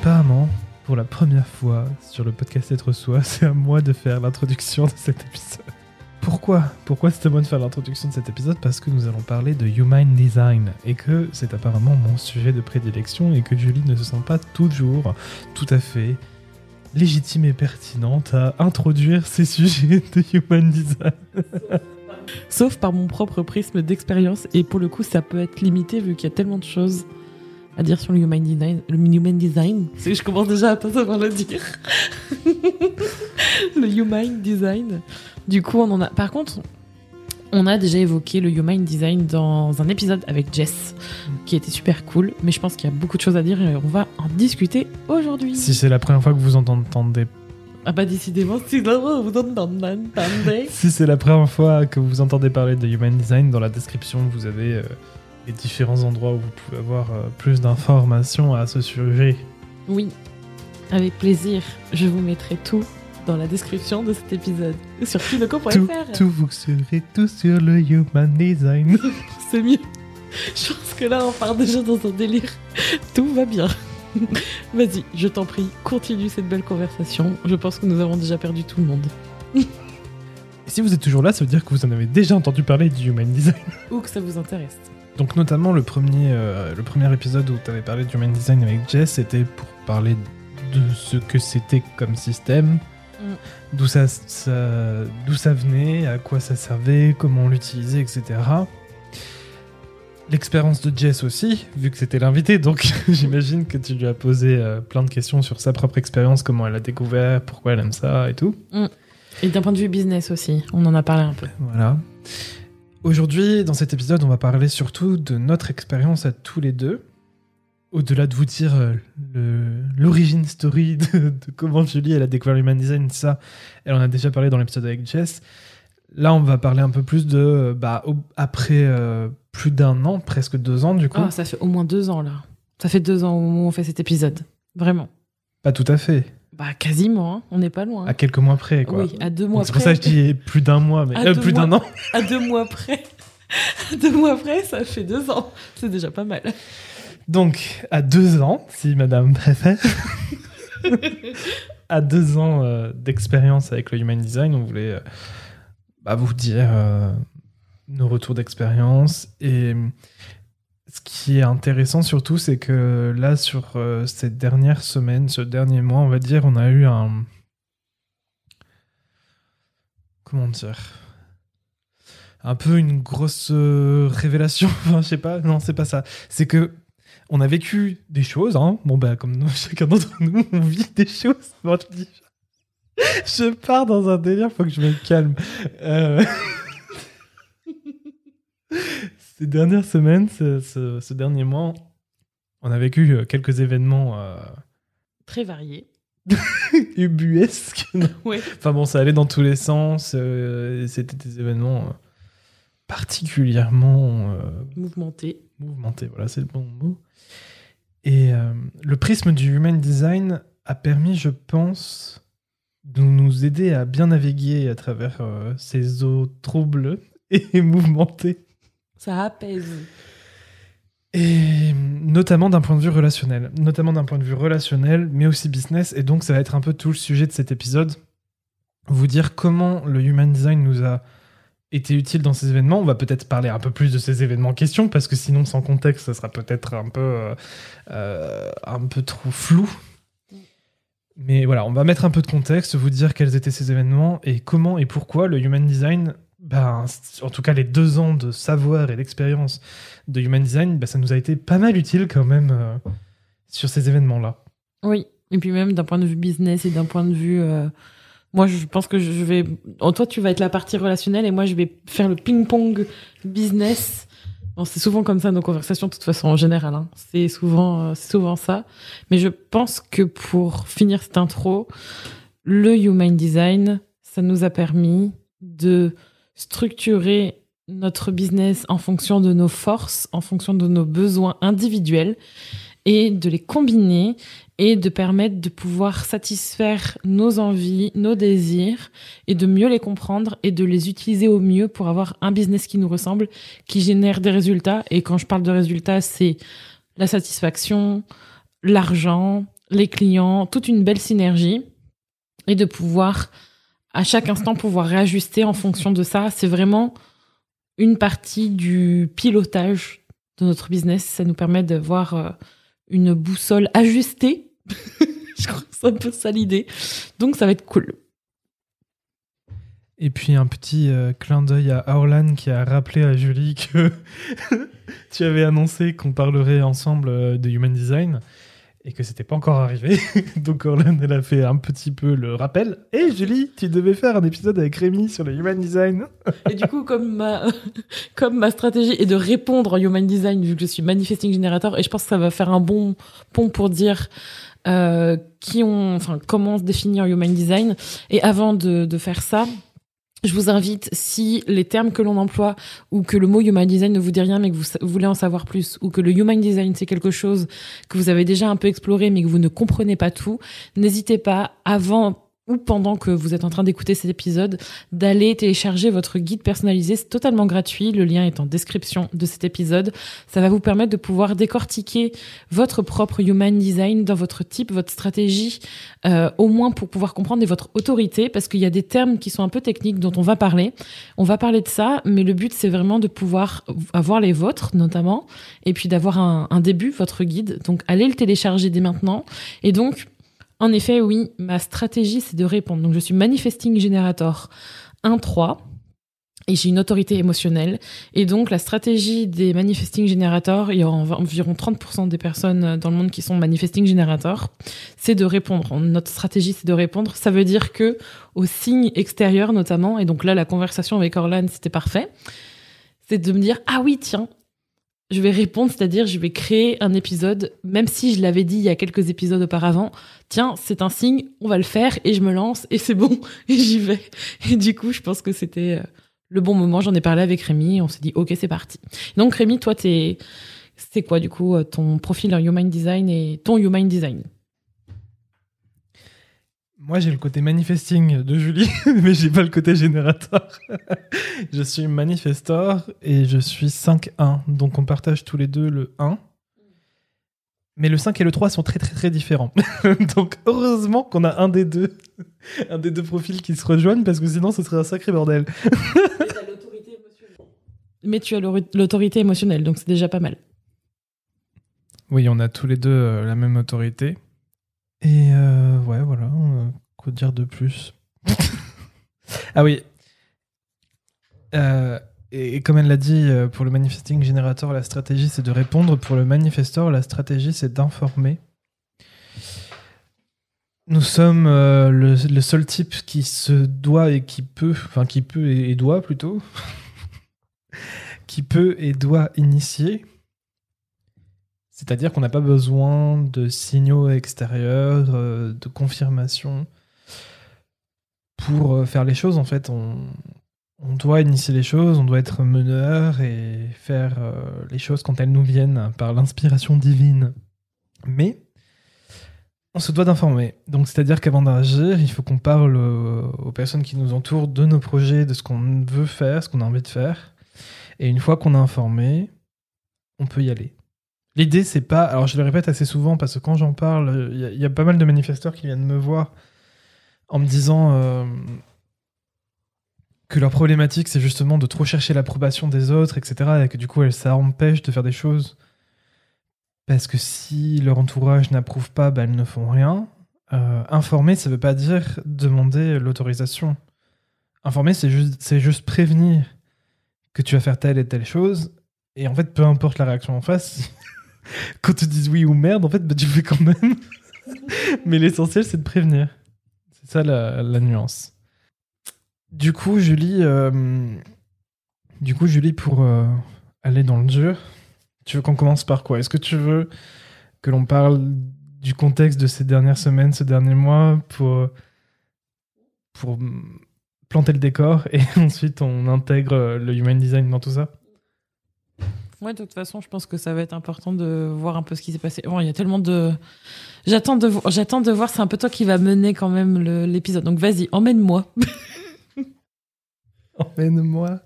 Apparemment, pour la première fois sur le podcast Être Soi, c'est à moi de faire l'introduction de cet épisode. Pourquoi? Pourquoi c'est à moi de faire l'introduction de cet épisode? Parce que nous allons parler de Human Design et que c'est apparemment mon sujet de prédilection et que Julie ne se sent pas toujours tout à fait légitime et pertinente à introduire ces sujets de Human Design. Sauf par mon propre prisme d'expérience et pour le coup ça peut être limité vu qu'il y a tellement de choses à dire sur le Human Design. Le Human Design, c'est je commence déjà à pas savoir le dire. le Human Design. Du coup, on en a. Par contre, on a déjà évoqué le Human Design dans un épisode avec Jess, qui était super cool. Mais je pense qu'il y a beaucoup de choses à dire et on va en discuter aujourd'hui. Si c'est la première fois que vous entendez ah bah décidément, si vous entendez. si c'est la première fois que vous entendez parler de Human Design, dans la description, vous avez euh, les différents endroits où vous pouvez avoir euh, plus d'informations à ce sujet. Oui, avec plaisir. Je vous mettrai tout dans la description de cet épisode. Sur kiloco.fr. Tout, tout, vous serez tout sur le Human Design. C'est mieux. Je pense que là, on part déjà dans un délire. Tout va bien. Vas-y, je t'en prie, continue cette belle conversation. Je pense que nous avons déjà perdu tout le monde. Et si vous êtes toujours là, ça veut dire que vous en avez déjà entendu parler du Human Design. Ou que ça vous intéresse. Donc notamment le premier, euh, le premier épisode où tu avais parlé du Human Design avec Jess, c'était pour parler de ce que c'était comme système, Mm. d'où ça, ça- d'où ça venait, à quoi ça servait, comment on l'utilisait, etc. L'expérience de Jess aussi, vu que c'était l'invité, donc j'imagine que tu lui as posé euh, plein de questions sur sa propre expérience, comment elle a découvert, pourquoi elle aime ça et tout. Et d'un point de vue business aussi, on en a parlé un peu. Voilà. Aujourd'hui, dans cet épisode, on va parler surtout de notre expérience à tous les deux. Au-delà de vous dire euh, l'origine story de, de comment Julie elle a découvert l'human design, ça, elle en a déjà parlé dans l'épisode avec Jess. Là, on va parler un peu plus de euh, bah, au- après euh, plus d'un an, presque deux ans du coup. Ah, ça fait au moins deux ans là. Ça fait deux ans au moment où on fait cet épisode. Vraiment. Pas tout à fait. Bah quasiment, hein. on n'est pas loin. À quelques mois près, quoi. Oui, à deux mois C'est pour ça que je dis plus d'un mois, mais euh, plus d'un an. À deux mois près. À deux mois près, ça fait deux ans. C'est déjà pas mal. Donc, à deux ans, si madame préfère, à deux ans euh, d'expérience avec le Human Design, on voulait euh, bah, vous dire nos retours d'expérience. Et ce qui est intéressant surtout, c'est que là, sur euh, cette dernière semaine, ce dernier mois, on va dire, on a eu un... Comment dire un peu une grosse euh, révélation. Enfin, je sais pas. Non, c'est pas ça. C'est que on a vécu des choses. Hein. Bon, bah, comme chacun d'entre nous, on vit des choses. Je, dis- je pars dans un délire. Faut que je me calme. Euh, Ces dernières semaines, ce, ce- ce dernier mois, on a vécu euh, quelques événements euh, Très varié. ubuesques. Ouais. Enfin bon, ça allait dans tous les sens. euh, C'était des événements euh, particulièrement euh, Mouvementé. mouvementés. Voilà, c'est le bon mot. Et le prisme du human design a permis, je pense, de nous aider à bien naviguer à travers ces eaux troubles et mouvementées. Ça apaise. Et notamment d'un point de vue relationnel. Notamment d'un point de vue relationnel, mais aussi business. Et donc, ça va être un peu tout le sujet de cet épisode. Vous dire comment le human design nous a été utile dans ces événements. On va peut-être parler un peu plus de ces événements en question, parce que sinon, sans contexte, ça sera peut-être un peu, euh, un peu trop flou. Mais voilà, on va mettre un peu de contexte, vous dire quels étaient ces événements et comment et pourquoi le human design, ben, en tout cas les deux ans de savoir et d'expérience de Human Design, bah, ça nous a été pas mal utile quand même euh, sur ces événements-là. Oui. Et puis même d'un point de vue business et d'un point de vue... euh, Moi, je pense que je vais... Oh, toi, tu vas être la partie relationnelle et moi, je vais faire le ping-pong business c'est souvent comme ça nos conversations, de toute façon, en général. hein. C'est souvent, euh, souvent ça. Mais je pense que pour finir cette intro, le Human Design, ça nous a permis de structurer notre business en fonction de nos forces, en fonction de nos besoins individuels et de les combiner et de permettre de pouvoir satisfaire nos envies, nos désirs et de mieux les comprendre et de les utiliser au mieux pour avoir un business qui nous ressemble, qui génère des résultats. Et quand je parle de résultats, c'est la satisfaction, l'argent, les clients, toute une belle synergie et de pouvoir à chaque instant pouvoir réajuster en fonction de ça. C'est vraiment une partie du pilotage de notre business. Ça nous permet d'avoir euh, une boussole ajustée. Je crois que c'est un peu ça l'idée. Donc ça va être cool. Et puis un petit euh, clin d'œil à Orlan qui a rappelé à Julie que tu avais annoncé qu'on parlerait ensemble euh, de Human Design et que c'était pas encore arrivé. Donc Orlan, elle a fait un petit peu le rappel. Et Julie, tu devais faire un épisode avec Rémi sur le Human Design. Et du coup, comme ma, comme ma stratégie est de répondre en Human Design, vu que je suis Manifesting Generator, et je pense que ça va faire un bon pont pour dire euh, qui on, enfin, comment se définir Human Design. Et avant de, de faire ça, je vous invite, si les termes que l'on emploie ou que le mot Human Design ne vous dit rien mais que vous voulez en savoir plus ou que le Human Design c'est quelque chose que vous avez déjà un peu exploré mais que vous ne comprenez pas tout, n'hésitez pas avant ou pendant que vous êtes en train d'écouter cet épisode, d'aller télécharger votre guide personnalisé. C'est totalement gratuit. Le lien est en description de cet épisode. Ça va vous permettre de pouvoir décortiquer votre propre human design dans votre type, votre stratégie, euh, au moins pour pouvoir comprendre votre autorité, parce qu'il y a des termes qui sont un peu techniques dont on va parler. On va parler de ça, mais le but c'est vraiment de pouvoir avoir les vôtres notamment, et puis d'avoir un, un début, votre guide. Donc allez le télécharger dès maintenant. Et donc, en effet, oui, ma stratégie c'est de répondre. Donc je suis manifesting generator 1-3 et j'ai une autorité émotionnelle. Et donc, la stratégie des manifesting generators, il y a env- environ 30% des personnes dans le monde qui sont manifesting generators, c'est de répondre. Notre stratégie, c'est de répondre. Ça veut dire que aux signes extérieurs, notamment, et donc là, la conversation avec Orlan, c'était parfait, c'est de me dire, ah oui, tiens, je vais répondre, c'est-à-dire je vais créer un épisode, même si je l'avais dit il y a quelques épisodes auparavant, tiens, c'est un signe, on va le faire, et je me lance, et c'est bon, et j'y vais. Et du coup, je pense que c'était euh, le bon moment. J'en ai parlé avec Rémi, on s'est dit, ok, c'est parti. Donc Rémi, toi, t'es, c'est quoi du coup euh, ton profil en Human Design et ton Human Design? Moi, j'ai le côté manifesting de Julie, mais j'ai pas le côté générateur. je suis manifestor et je suis 5-1. Donc, on partage tous les deux le 1. Mais le 5 et le 3 sont très, très, très différents. donc, heureusement qu'on a un des deux, un des deux profils qui se rejoignent parce que sinon, ce serait un sacré bordel. Mais tu as l'au- l'autorité émotionnelle, donc c'est déjà pas mal. Oui, on a tous les deux euh, la même autorité. Et euh, ouais, voilà. euh, quoi dire de plus? Ah oui. Euh, et, comme elle l'a dit, pour le manifesting generator, la stratégie c'est de répondre. Pour le manifestor, la stratégie c'est d'informer. Nous sommes le, seul type qui se doit et qui peut, enfin qui peut et doit plutôt, qui peut et doit initier. C'est-à-dire qu'on n'a pas besoin de signaux extérieurs, euh, de confirmation pour euh, faire les choses. En fait, on, doit initier les choses, on doit être meneur et faire euh, les choses quand elles nous viennent par l'inspiration divine. Mais on se doit d'informer. Donc, c'est-à-dire qu'avant d'agir, il faut qu'on parle aux personnes qui nous entourent de nos projets, de ce qu'on veut faire, ce qu'on a envie de faire. Et une fois qu'on a informé, on peut y aller. L'idée, c'est pas. Alors, je le répète assez souvent parce que quand j'en parle, il y, a- pas mal de manifesteurs qui viennent me voir en me disant euh, que leur problématique, c'est justement de trop chercher l'approbation des autres, etc. Et que du coup, ça empêche de faire des choses. Parce que si leur entourage n'approuve pas, bah, elles ne font rien. Euh, informer, ça veut pas dire demander l'autorisation. Informer, c'est juste, juste prévenir que tu vas faire telle et telle chose. Et en fait, peu importe la réaction en face, quand tu dis oui ou merde, en fait, bah, tu fais quand même. Mais l'essentiel, c'est de prévenir. C'est ça la, nuance. Du coup, Julie, euh, du coup, Julie, pour euh, aller dans le dur, tu veux qu'on commence par quoi? Est-ce que tu veux que l'on parle du contexte de ces dernières semaines, ces derniers mois, pour, pour planter le décor et ensuite on intègre le human design dans tout ça? Ouais, de toute façon, je pense que ça va être important de voir un peu ce qui s'est passé. Bon, il y a tellement de. J'attends de, vo- j'attends de voir, c'est un peu toi qui va mener quand même l'épisode. Donc vas-y, emmène-moi. Emmène-moi.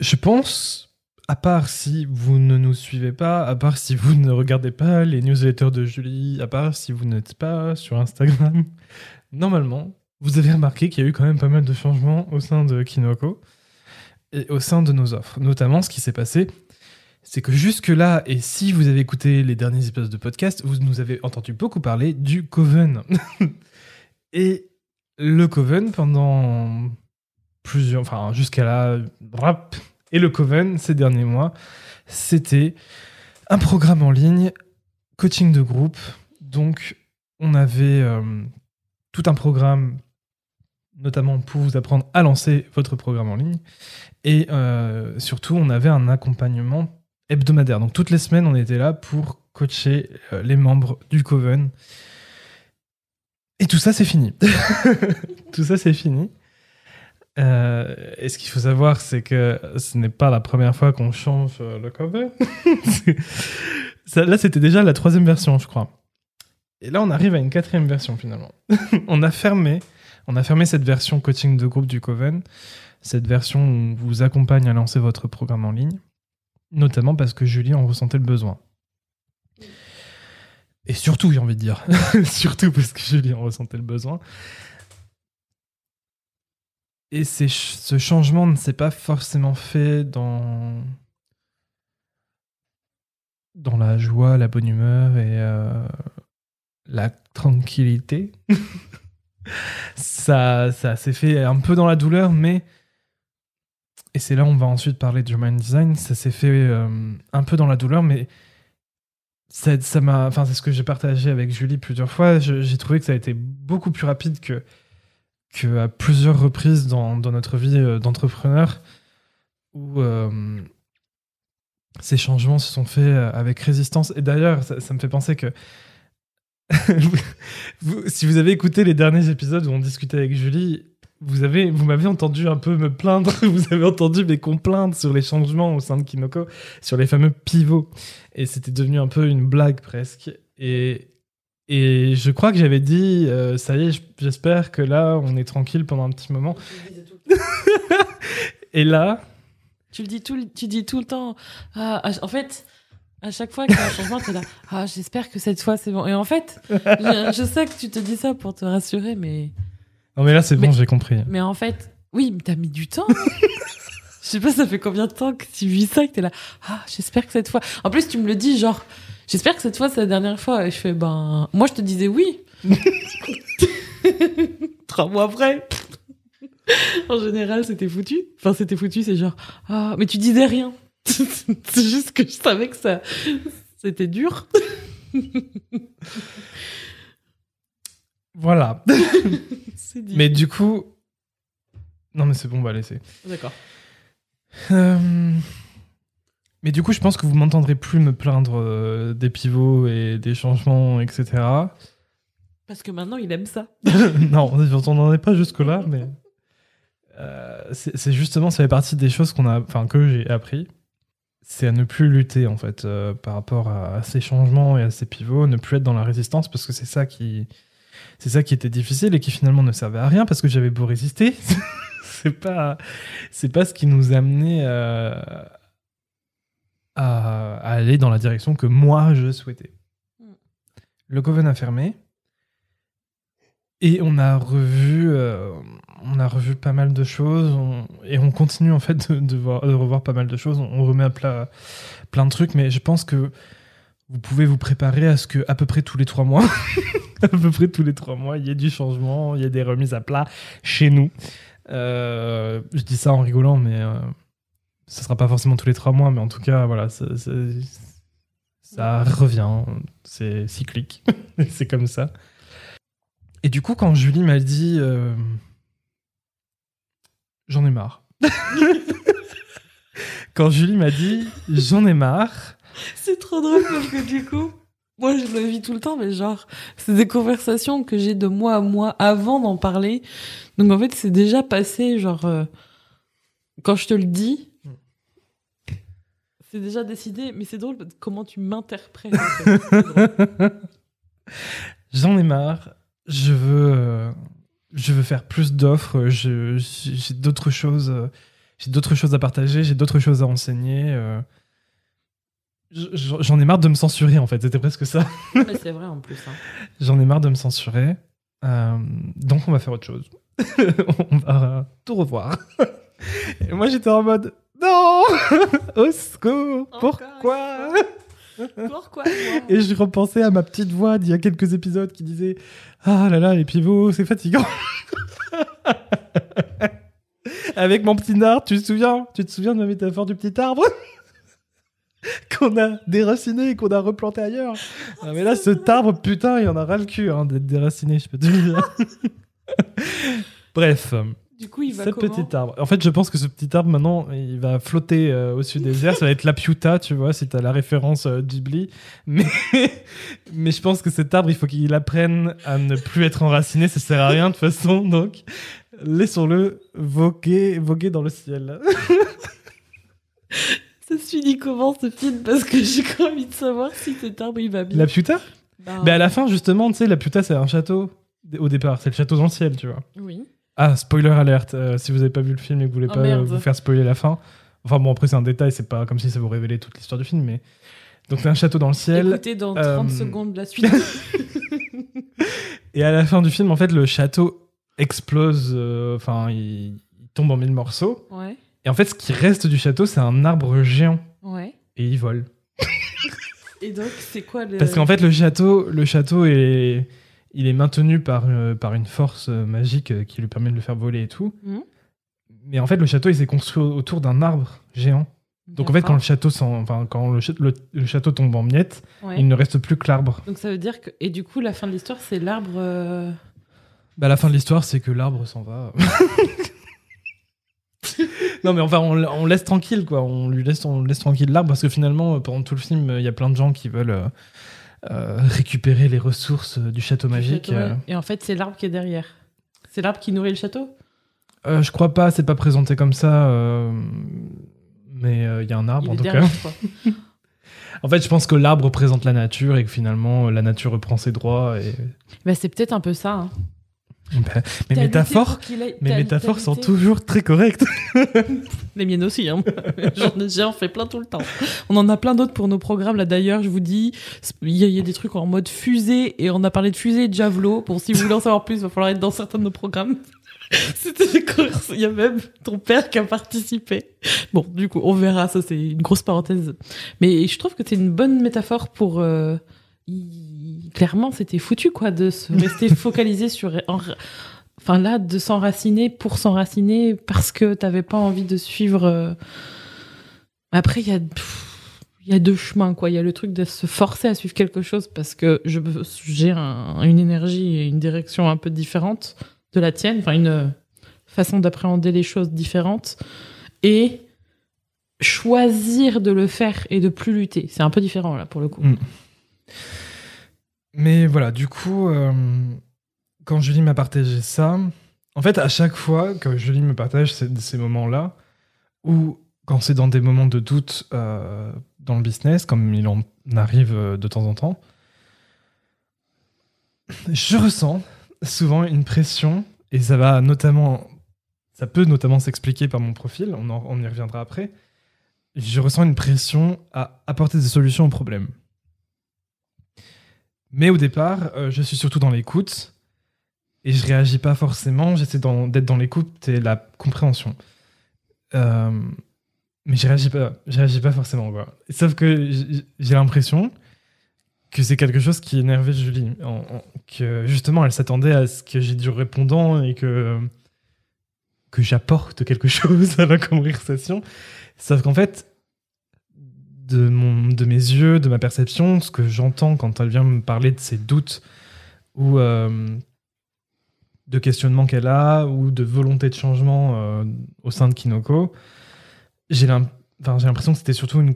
Je pense, à part si vous ne nous suivez pas, à part si vous ne regardez pas les newsletters de Julie, à part si vous n'êtes pas sur Instagram, normalement, vous avez remarqué qu'il y a eu quand même pas mal de changements au sein de Kinoko et au sein de nos offres. Notamment, ce qui s'est passé, c'est que jusque-là, et si vous avez écouté les derniers épisodes de podcast, vous nous avez entendu beaucoup parler du Coven. et le Coven, pendant plusieurs, enfin jusqu'à la rap et le Coven ces derniers mois, c'était un programme en ligne, coaching de groupe. Donc on avait euh, tout un programme, notamment pour vous apprendre à lancer votre programme en ligne, et euh, surtout on avait un accompagnement hebdomadaire. Donc toutes les semaines on était là pour coacher euh, les membres du Coven. Et tout ça c'est fini. tout ça c'est fini. Euh, et ce qu'il faut savoir, c'est que ce n'est pas la première fois qu'on change euh, le cover. Ça, là, c'était déjà la troisième version, je crois. Et là, on arrive à une quatrième version finalement. on a fermé, on a fermé cette version coaching de groupe du Coven, cette version où on vous accompagne à lancer votre programme en ligne, notamment parce que Julie en ressentait le besoin. Et surtout, j'ai envie de dire, surtout parce que Julie en ressentait le besoin. Et ce changement ne s'est pas forcément fait dans la joie, la bonne humeur et euh, la tranquillité. ça s'est fait un peu dans la douleur, mais et c'est là où on va ensuite parler du human design. Ça s'est fait euh, un peu dans la douleur, mais ça m'a, enfin c'est ce que j'ai partagé avec Julie plusieurs fois. J'ai trouvé que ça a été beaucoup plus rapide que que plusieurs reprises dans, notre vie euh, d'entrepreneur où euh, ces changements se sont faits avec résistance. Et d'ailleurs, ça, me fait penser que si vous avez écouté les derniers épisodes où on discutait avec Julie, vous avez, vous m'avez entendu un peu me plaindre, vous avez entendu mes complaintes sur les changements au sein de Kinoko, sur les fameux pivots. Et c'était devenu un peu une blague presque. Et, et je crois que j'avais dit, euh, ça y est, j'espère que là, on est tranquille pendant un petit moment. Et là, Tu le dis tout, le- tu dis tout le temps. Ah, ah, en fait, à chaque fois qu'il y a un changement, tu es là. Ah, j'espère que cette fois c'est bon. Et en fait, je, je sais que tu te dis ça pour te rassurer, mais, non mais là c'est bon, j'ai compris. mais en fait, oui, mais t'as mis du temps. Je sais pas, ça fait combien de temps que tu vis ça, que t'es là. Ah, j'espère que cette fois. En plus, tu me le dis, genre, j'espère que cette fois c'est la dernière fois. Et je fais, ben, moi je te disais oui. Trois mois après. en général, c'était foutu. Enfin, c'était foutu, c'est genre, ah, mais tu disais rien. c'est juste que je savais que ça, c'était dur. Voilà. C'est dit. mais du coup, non mais c'est bon, on va laisser. D'accord. Euh, Mais du coup, je pense que vous m'entendrez plus me plaindre euh, des pivots et des changements, etc. Parce que maintenant, il aime ça. non, on n'en est pas jusque-là, mais euh, c'est c'est justement, ça fait partie des choses qu'on a, enfin que j'ai appris. C'est à ne plus lutter en fait euh, par rapport à, à ces changements et à ces pivots, ne plus être dans la résistance parce que c'est ça qui, c'est ça qui était difficile et qui finalement ne servait à rien parce que j'avais beau résister, c'est pas, c'est pas ce qui nous amenait euh, à, à aller dans la direction que moi je souhaitais. Mm. Le Coven a fermé. Et on a revu, euh, on a revu pas mal de choses, on- et on continue en fait de, de voir- de revoir pas mal de choses. On, on remet à plat plein de trucs, mais je pense que vous pouvez vous préparer à ce que à peu près tous les trois mois, à peu près tous les trois mois, il y ait du changement, il y ait des remises à plat chez nous. Euh, je dis ça en rigolant, mais euh, ce sera pas forcément tous les trois mois, mais en tout cas, voilà, ça revient, c'est cyclique, c'est comme ça. Et du coup, quand Julie m'a dit euh, J'en ai marre. quand Julie m'a dit j'en ai marre. C'est trop drôle parce que du coup, moi je le vis tout le temps, mais genre, c'est des conversations que j'ai de mois à mois avant d'en parler. Donc en fait, c'est déjà passé, genre, euh, quand je te le dis, c'est déjà décidé, mais c'est drôle parce que comment tu m'interprètes. J'en ai marre. Je veux, euh, je veux faire plus d'offres. J'ai d'autres choses. euh, J'ai d'autres choses à partager. J'ai d'autres choses à enseigner. Je- J'en ai marre de me censurer en fait. C'était presque ça. mais c'est vrai en plus. hein. J'en ai marre de me censurer. Euh, donc on va faire autre chose. on va tout revoir. Et moi j'étais en mode non, au secours. Pourquoi? Pourquoi Et je repensais à ma petite voix d'il y a quelques épisodes qui disait Ah là là, les pivots, c'est fatigant. Avec mon petit arbre, tu te souviens? Tu te souviens de ma métaphore du petit arbre? Qu'on a déraciné et qu'on a replanté ailleurs. Ah, mais là, cet arbre, putain, il en a ras le cul hein, d'être déraciné, je peux te le dire. Bref, Du coup, il va ce petit arbre. En fait, je pense que ce petit arbre, maintenant, il va flotter euh, au-dessus des airs. Ça va être la Piuta, tu vois, si t'as la référence euh, Ghibli. Mais, mais je pense que cet arbre, il faut qu'il apprenne à ne plus être enraciné. Ça sert à rien de toute façon. Donc, laissons-le voguer, voguer dans le ciel. Ça se finit comment ce film Parce que j'ai quand envie de savoir si cet arbre il va bien. La Piuta Bah, Mais à la fin, justement, tu sais, la Piuta, c'est un château. Au départ, c'est le château dans le ciel, tu vois. Oui. Ah, spoiler alerte. euh, si vous avez pas vu le film et que vous voulez Oh, pas merde. euh, vous faire spoiler la fin. Enfin bon, après c'est un détail, c'est pas comme si ça vous révélait toute l'histoire du film, mais donc c'est un château dans le ciel. Écoutez dans 30 euh, secondes la suite. Et à la fin du film, en fait, le château explose. euh, Enfin, il, il tombe en mille morceaux. ouais. Et en fait, ce qui reste du château, c'est un arbre géant Ouais. et il vole. Et donc, c'est quoi le. Parce qu'en fait, le château, le château est, il est maintenu par, euh, par une force euh, magique euh, qui lui permet de le faire voler et tout. Mhm. Mais en fait, le château, il s'est construit au- autour d'un arbre géant. Donc en fait, quand le château, enfin, quand le, le- le château tombe en miettes, Ouais. il ne reste plus que l'arbre. Donc ça veut dire que. Et du coup, la fin de l'histoire, c'est l'arbre. euh, Bah, la fin de l'histoire, c'est que l'arbre s'en va. non, mais enfin, on, laisse tranquille, quoi. On lui laisse, on laisse tranquille l'arbre parce que finalement, euh, pendant tout le film, il y a plein de gens qui veulent euh, euh, récupérer les ressources du château du magique. château, ouais. Et en fait, c'est l'arbre qui est derrière. C'est l'arbre qui nourrit le château? Euh, je crois pas, c'est pas présenté comme ça. euh, Mais il y a un arbre Il en tout cas. derrière. En fait, je pense que l'arbre représente la nature et que finalement, la nature reprend ses droits. Et... Bah, c'est peut-être un peu ça. Hein. Bah, mes métaphores, pour mes métaphores sont toujours très correctes. Les miennes aussi, hein. J'en ai- J'en fais plein tout le temps. On en a plein d'autres pour nos programmes, là d'ailleurs, je vous dis, il y, a- il y a des trucs en mode fusée, et on a parlé de fusée et de javelot. Bon, si vous voulez en savoir plus, il va falloir être dans certains de nos programmes. C'était des courses. Il y a même ton père qui a participé. Bon, du coup, on verra, ça c'est une grosse parenthèse. Mais je trouve que c'est une bonne métaphore pour... euh, Clairement, c'était foutu, quoi, de se rester focalisé sur... en- Enfin là, de s'enraciner pour s'enraciner parce que t'avais pas envie de suivre. euh, Après, il y a, il y a deux chemins, quoi. Il y a le truc de se forcer à suivre quelque chose parce que je j'ai un- une énergie et une direction un peu différente de la tienne, enfin une façon d'appréhender les choses différente et choisir de le faire et de plus lutter. C'est un peu différent là pour le coup. Mm. Mais voilà, du coup, euh, quand Julie m'a partagé ça, en fait, à chaque fois que Julie me partage ces, moments-là, ou quand c'est dans des moments de doute euh, dans le business, comme il en arrive euh, de temps en temps, je ressens souvent une pression, et ça va notamment, ça peut notamment s'expliquer par mon profil, on, en- on y reviendra après. Je ressens une pression à apporter des solutions aux problèmes. Mais au départ, euh, je suis surtout dans l'écoute et je réagis pas forcément. J'essaie d'être dans l'écoute et la compréhension. Euh, mais je réagis pas, je réagis pas forcément. Sauf que j'ai l'impression que c'est quelque chose qui énervait Julie. Que justement, elle s'attendait à ce que j'ai du répondant et que, que j'apporte quelque chose à la conversation. Sauf qu'en fait, de, mon, de mes yeux, de ma perception, ce que j'entends quand elle vient me parler de ses doutes ou euh, de questionnements qu'elle a ou de volonté de changement euh, au sein de Kinoko, j'ai l'impression que c'était surtout une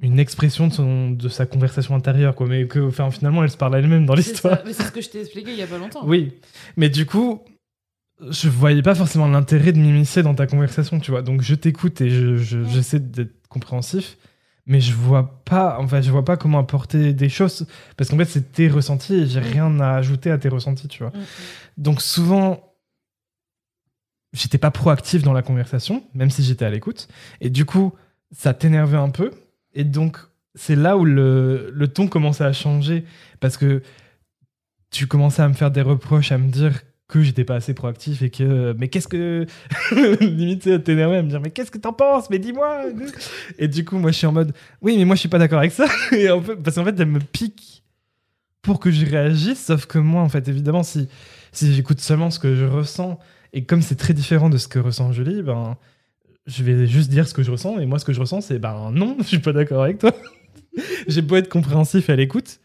une expression de, son, de sa conversation intérieure, quoi. Mais que, enfin, finalement, elle se parle à elle-même dans l'histoire. Mais c'est ce que je t'ai expliqué il y a pas longtemps. Oui, mais du coup, je voyais pas forcément l'intérêt de m'immiscer dans ta conversation, tu vois. Donc je t'écoute et je- je- j'essaie d'être compréhensif, mais je vois pas, en fait, je vois pas comment apporter des choses parce qu'en fait c'est tes ressentis et j'ai Mm. rien à ajouter à tes ressentis, tu vois. Mm, mm. Donc souvent, j'étais pas proactif dans la conversation, même si j'étais à l'écoute, et du coup, ça t'énervait un peu, et donc c'est là où le, le ton commençait à changer parce que tu commençais à me faire des reproches, à me dire que j'étais pas assez proactif et que mais qu'est-ce que limite t'énerver à me dire mais qu'est-ce que t'en penses? Mais dis-moi! Et du coup moi je suis en mode oui mais moi je suis pas d'accord avec ça. Et en fait, parce qu'en fait elle me pique pour que je réagisse sauf que moi en fait évidemment si si j'écoute seulement ce que je ressens et comme c'est très différent de ce que ressent Julie ben je vais juste dire ce que je ressens et moi ce que je ressens c'est ben non je suis pas d'accord avec toi. J'ai beau être compréhensif à l'écoute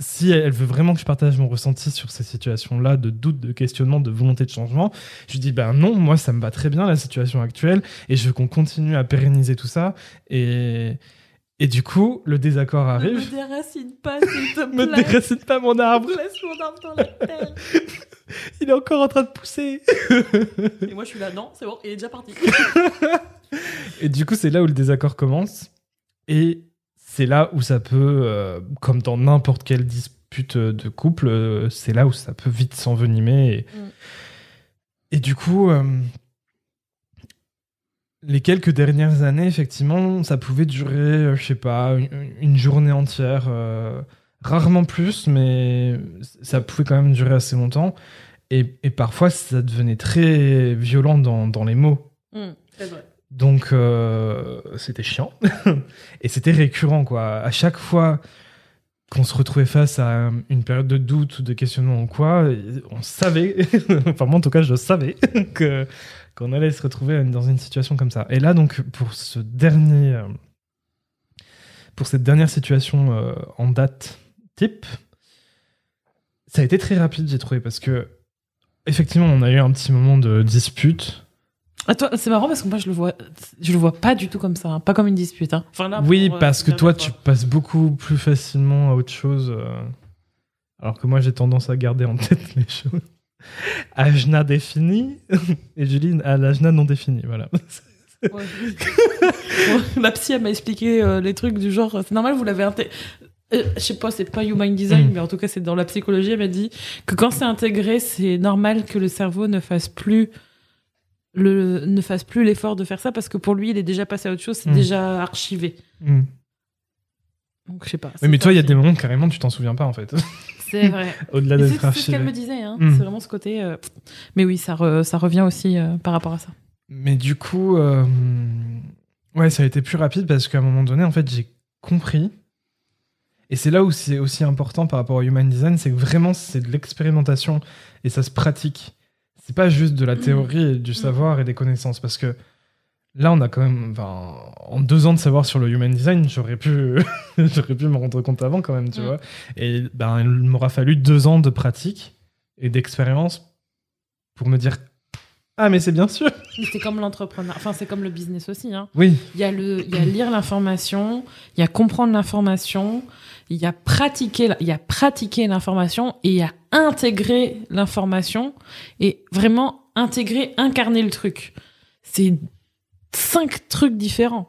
si elle veut vraiment que je partage mon ressenti sur ces situations-là de doute, de questionnement, de volonté de changement, je lui dis ben non, moi ça me va très bien la situation actuelle et je veux qu'on continue à pérenniser tout ça et et du coup le désaccord Ne arrive. me déracine pas, s'il te Me plaît. déracine pas mon arbre, Laisse mon arbre dans la terre. il est encore en train de pousser. Et moi, je suis là, non, c'est bon, il est déjà parti. Et du coup, c'est là où le désaccord commence. Et c'est là où ça peut, euh, comme dans n'importe quelle dispute de couple, euh, c'est là où ça peut vite s'envenimer. Et, Mm. et du coup, euh, les quelques dernières années, effectivement, ça pouvait durer, euh, je sais pas, une, une journée entière. euh, rarement plus, mais ça pouvait quand même durer assez longtemps. Et, et parfois, ça devenait très violent dans, dans les mots. Hum, c'est vrai. Donc euh, c'était chiant et c'était récurrent quoi. À chaque fois qu'on se retrouvait face à une période de doute ou de questionnement ou quoi, on savait, enfin moi en tout cas je savais que qu'on allait se retrouver dans une situation comme ça. Et là donc pour ce dernier, euh, pour cette dernière situation euh, en date type, ça a été très rapide j'ai trouvé parce que effectivement on a eu un petit moment de dispute. Ah, toi, c'est marrant parce que moi, je le vois, je le vois pas du tout comme ça, hein, pas comme une dispute. Hein. Enfin, là, Oui, pour, euh, parce que toi, tu passes beaucoup plus facilement à autre chose. euh, alors que moi, j'ai tendance à garder en tête les choses. Ajna défini et Julie à l'ajna non défini. Voilà. Ouais. La psy, elle m'a expliqué euh, les trucs du genre, c'est normal, vous l'avez intégré. je sais pas, c'est pas Human Design, Mm. mais en tout cas, c'est dans la psychologie. Elle m'a dit que quand c'est intégré, c'est normal que le cerveau ne fasse plus le ne fasse plus l'effort de faire ça parce que pour lui, il est déjà passé à autre chose, c'est Mm. déjà archivé. Hmm. Donc je sais pas. Oui, mais toi, il y a des moments carrément, tu t'en souviens pas en fait. C'est vrai. Au-delà d'être C'est c'est ce archivé. qu'elle me disait. Hein. Mm. C'est vraiment ce côté. euh, Mais oui, ça, re- ça revient aussi euh, par rapport à ça. Mais du coup, euh, ouais, ça a été plus rapide parce qu'à un moment donné, en fait, j'ai compris. Et c'est là où c'est aussi important par rapport au human design, c'est que vraiment c'est de l'expérimentation et ça se pratique. C'est pas juste de la théorie et du savoir et des connaissances parce que là, on a quand même, enfin, en deux ans de savoir sur le human design, j'aurais pu, j'aurais pu me rendre compte avant quand même, tu Mm. vois. Et ben, il m'aura fallu deux ans de pratique et d'expérience pour me dire ah mais c'est bien sûr. Mais c'est comme l'entrepreneur. Enfin, c'est comme le business aussi. Hein. Oui. Il y a le, il y a lire l'information, il y a comprendre l'information, il y a pratiquer, la- il a pratiquer l'information et il y a intégrer l'information et vraiment intégrer, incarner le truc. C'est cinq trucs différents.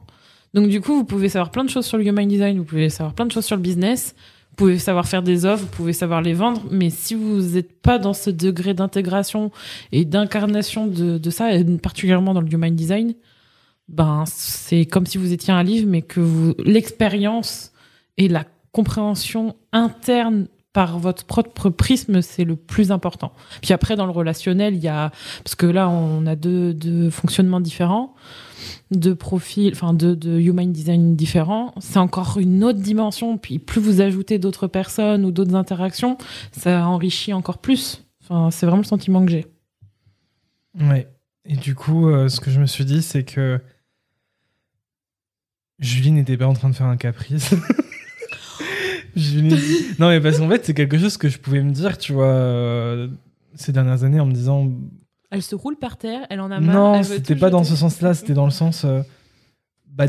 Donc du coup, vous pouvez savoir plein de choses sur le human design, vous pouvez savoir plein de choses sur le business, vous pouvez savoir faire des offres, vous pouvez savoir les vendre, mais si vous n'êtes pas dans ce degré d'intégration et d'incarnation de, de ça, et particulièrement dans le human design, ben c'est comme si vous étiez un livre, mais que l'expérience et la compréhension interne par votre propre prisme, c'est le plus important. Puis après, dans le relationnel, il y a parce que là, on a deux, deux fonctionnements différents, deux profils, enfin deux, human design différents. C'est encore une autre dimension. Puis plus vous ajoutez d'autres personnes ou d'autres interactions, ça enrichit encore plus. Enfin, c'est vraiment le sentiment que j'ai. Ouais. Et du coup, euh, ce que je me suis dit, c'est que Julie n'était pas en train de faire un caprice. Non, mais parce qu'en fait, c'est quelque chose que je pouvais me dire, tu vois, euh, ces dernières années en me disant. Elle se roule par terre, elle en a marre. Non, c'était pas dans ce sens-là, c'était dans le sens. euh, bah,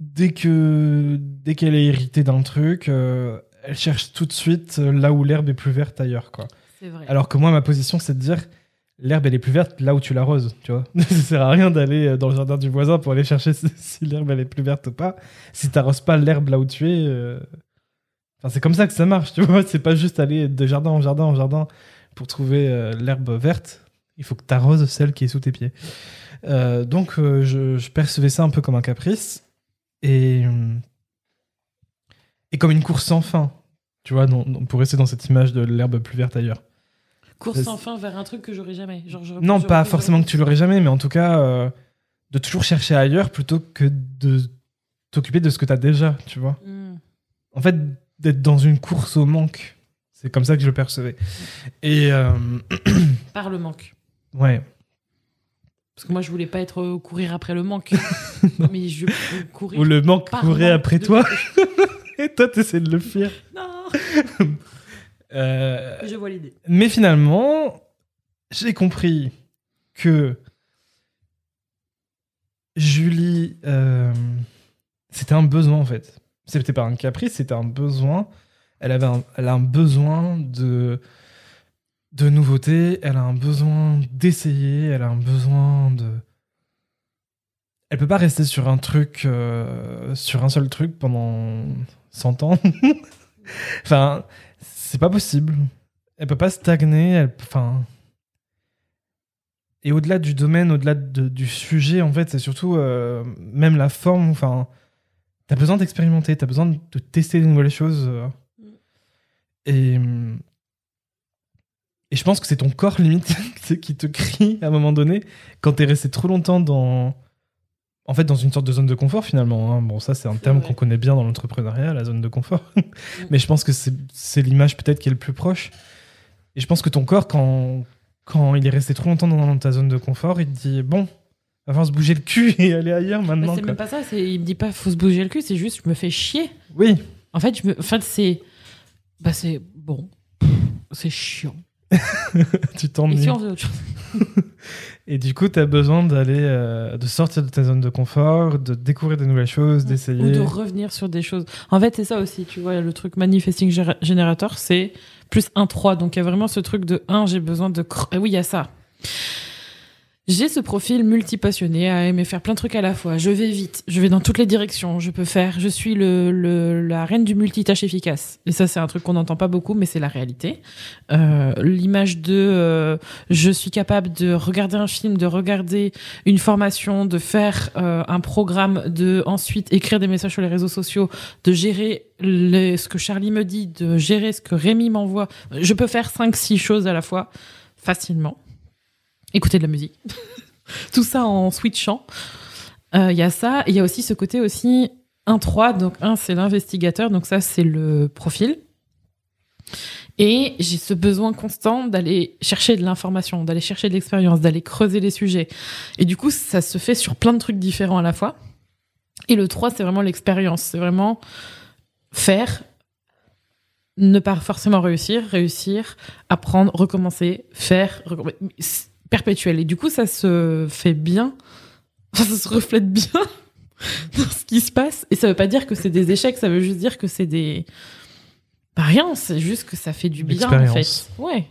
dès que dès qu'elle est irritée d'un truc, euh, elle cherche tout de suite là où l'herbe est plus verte ailleurs, quoi. C'est vrai. Alors que moi, ma position, c'est de dire l'herbe, elle est plus verte là où tu l'arroses, tu vois. Ça sert à rien d'aller dans le jardin du voisin pour aller chercher si, si l'herbe, elle est plus verte ou pas. Si t'arroses pas l'herbe là où tu es. euh, Enfin, c'est comme ça que ça marche, tu vois. C'est pas juste aller de jardin en jardin en jardin pour trouver euh, l'herbe verte. Il faut que t'arroses celle qui est sous tes pieds. Euh, donc, euh, je, je percevais ça un peu comme un caprice et, et comme une course sans fin, tu vois, dans- dans- pour rester dans cette image de l'herbe plus verte ailleurs. Course sans fin vers un truc que j'aurais jamais. Genre, je- Non, pas forcément que tu l'aurais jamais, mais en tout cas, de toujours chercher ailleurs plutôt que de t'occuper de ce que tu as déjà, tu vois. Hmm. En fait, d'être dans une course au manque. C'est comme ça que je le percevais. Et euh, Par le manque. ouais, Parce que moi, je voulais pas être euh, courir après le manque. mais je courir. ou le manque courait après de toi, et toi, t'essaies de le fuir. Non Euh, Je vois l'idée. mais finalement, j'ai compris que Julie, euh, c'était un besoin en fait. C'était pas un caprice, c'était un besoin. Elle avait, elle a un besoin de de nouveautés. Elle a un besoin d'essayer. Elle a un besoin de. Elle peut pas rester sur un truc, euh, sur un seul truc pendant 100 ans. enfin, c'est pas possible. Elle peut pas stagner. Elle, enfin. Et au-delà du domaine, au-delà de- du sujet, en fait, c'est surtout euh, même la forme. Enfin, t'as besoin d'expérimenter, t'as besoin de, tester de nouvelles choses. euh. Mm. Et et je pense que c'est ton corps limite qui te crie à un moment donné quand t'es resté trop longtemps dans en fait dans une sorte de zone de confort finalement. hein. Bon, ça c'est un terme qu'on connaît bien dans l'entrepreneuriat, la zone de confort. Mais je pense que c'est c'est l'image peut-être qui est le plus proche. Et je pense que ton corps, quand, quand il est resté trop longtemps dans ta zone de confort, il te dit bon, va falloir se bouger le cul et aller ailleurs maintenant. c'est même pas ça. Il me dit pas faut se bouger le cul. C'est juste je me fais chier. Oui, En fait, je me... en fait c'est. Bah, c'est bon. C'est chiant. tu Et t'ennuies. si on faisait autre chose? Et du coup, tu as besoin d'aller, euh, de sortir de ta zone de confort, de découvrir de nouvelles choses, Ou d'essayer. de revenir sur des choses. En fait, c'est ça aussi, tu vois, le truc Manifesting Generator, c'est plus un 3. Donc, il y a vraiment ce truc de 1, j'ai besoin de... Eh oui, il y a ça. J'ai ce profil multipassionné à aimer faire plein de trucs à la fois. Je vais vite, je vais dans toutes les directions, je peux faire, je suis le, le- la reine du multitâche efficace. Et ça, c'est un truc qu'on n'entend pas beaucoup, mais c'est la réalité. Euh, L'image de euh, je suis capable de regarder un film, de regarder une formation, de faire euh, un programme, de ensuite écrire des messages sur les réseaux sociaux, de gérer les- ce que Charlie me dit, de gérer ce que Rémi m'envoie. Je peux faire 5-6 choses à la fois facilement. Écouter de la musique. Tout ça en switchant. Euh, Il y a ça. Il y a aussi ce côté aussi 1-3. Donc 1, c'est l'investigateur. Donc ça, c'est le profil. Et j'ai ce besoin constant d'aller chercher de l'information, d'aller chercher de l'expérience, d'aller creuser les sujets. Et du coup, ça se fait sur plein de trucs différents à la fois. Et le 3, c'est vraiment l'expérience. C'est vraiment faire, ne pas forcément réussir, réussir, apprendre, recommencer, faire, recomm- c'est perpétuel. Et du coup, ça se fait bien, ça se reflète bien dans ce qui se passe. Et ça veut pas dire que c'est des échecs, ça veut juste dire que c'est des... Pas rien, c'est juste que ça fait du bien, en fait. Ouais.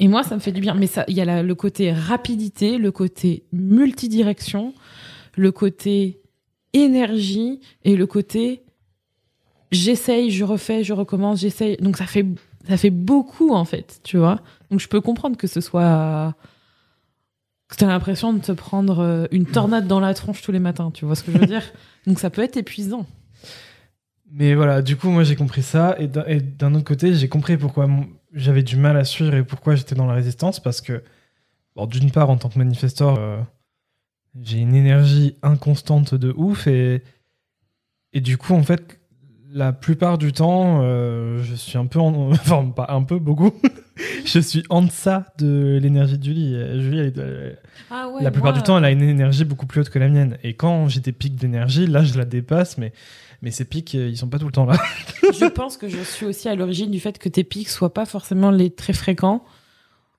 Et moi, ça me fait du bien. Mais ça, il y a la- le côté rapidité, le côté multidirection, le côté énergie et le côté j'essaye, je refais, je recommence, j'essaye. Donc ça fait ça fait beaucoup en fait, tu vois. Donc je peux comprendre que ce soit t'as l'impression de te prendre euh, une tornade dans la tronche tous les matins, tu vois ce que je veux dire Donc ça peut être épuisant. Mais voilà, du coup, moi j'ai compris ça. Et d'un- autre côté, j'ai compris pourquoi j'avais du mal à suivre et pourquoi j'étais dans la résistance. Parce que, bon, d'une part, en tant que manifesteur, euh, j'ai une énergie inconstante de ouf. Et, et du coup, en fait, la plupart du temps, euh, je suis un peu. En, enfin, pas un peu, beaucoup. je suis en deçà de l'énergie de Julie. Euh, Julie, elle est- elle- Ah la plupart du temps, elle a une énergie beaucoup plus haute que la mienne. Et quand j'ai des pics d'énergie, là, je la dépasse, mais, mais ces pics, euh, ils sont pas tout le temps là. je pense que je suis aussi à l'origine du fait que tes pics soient pas forcément les très fréquents.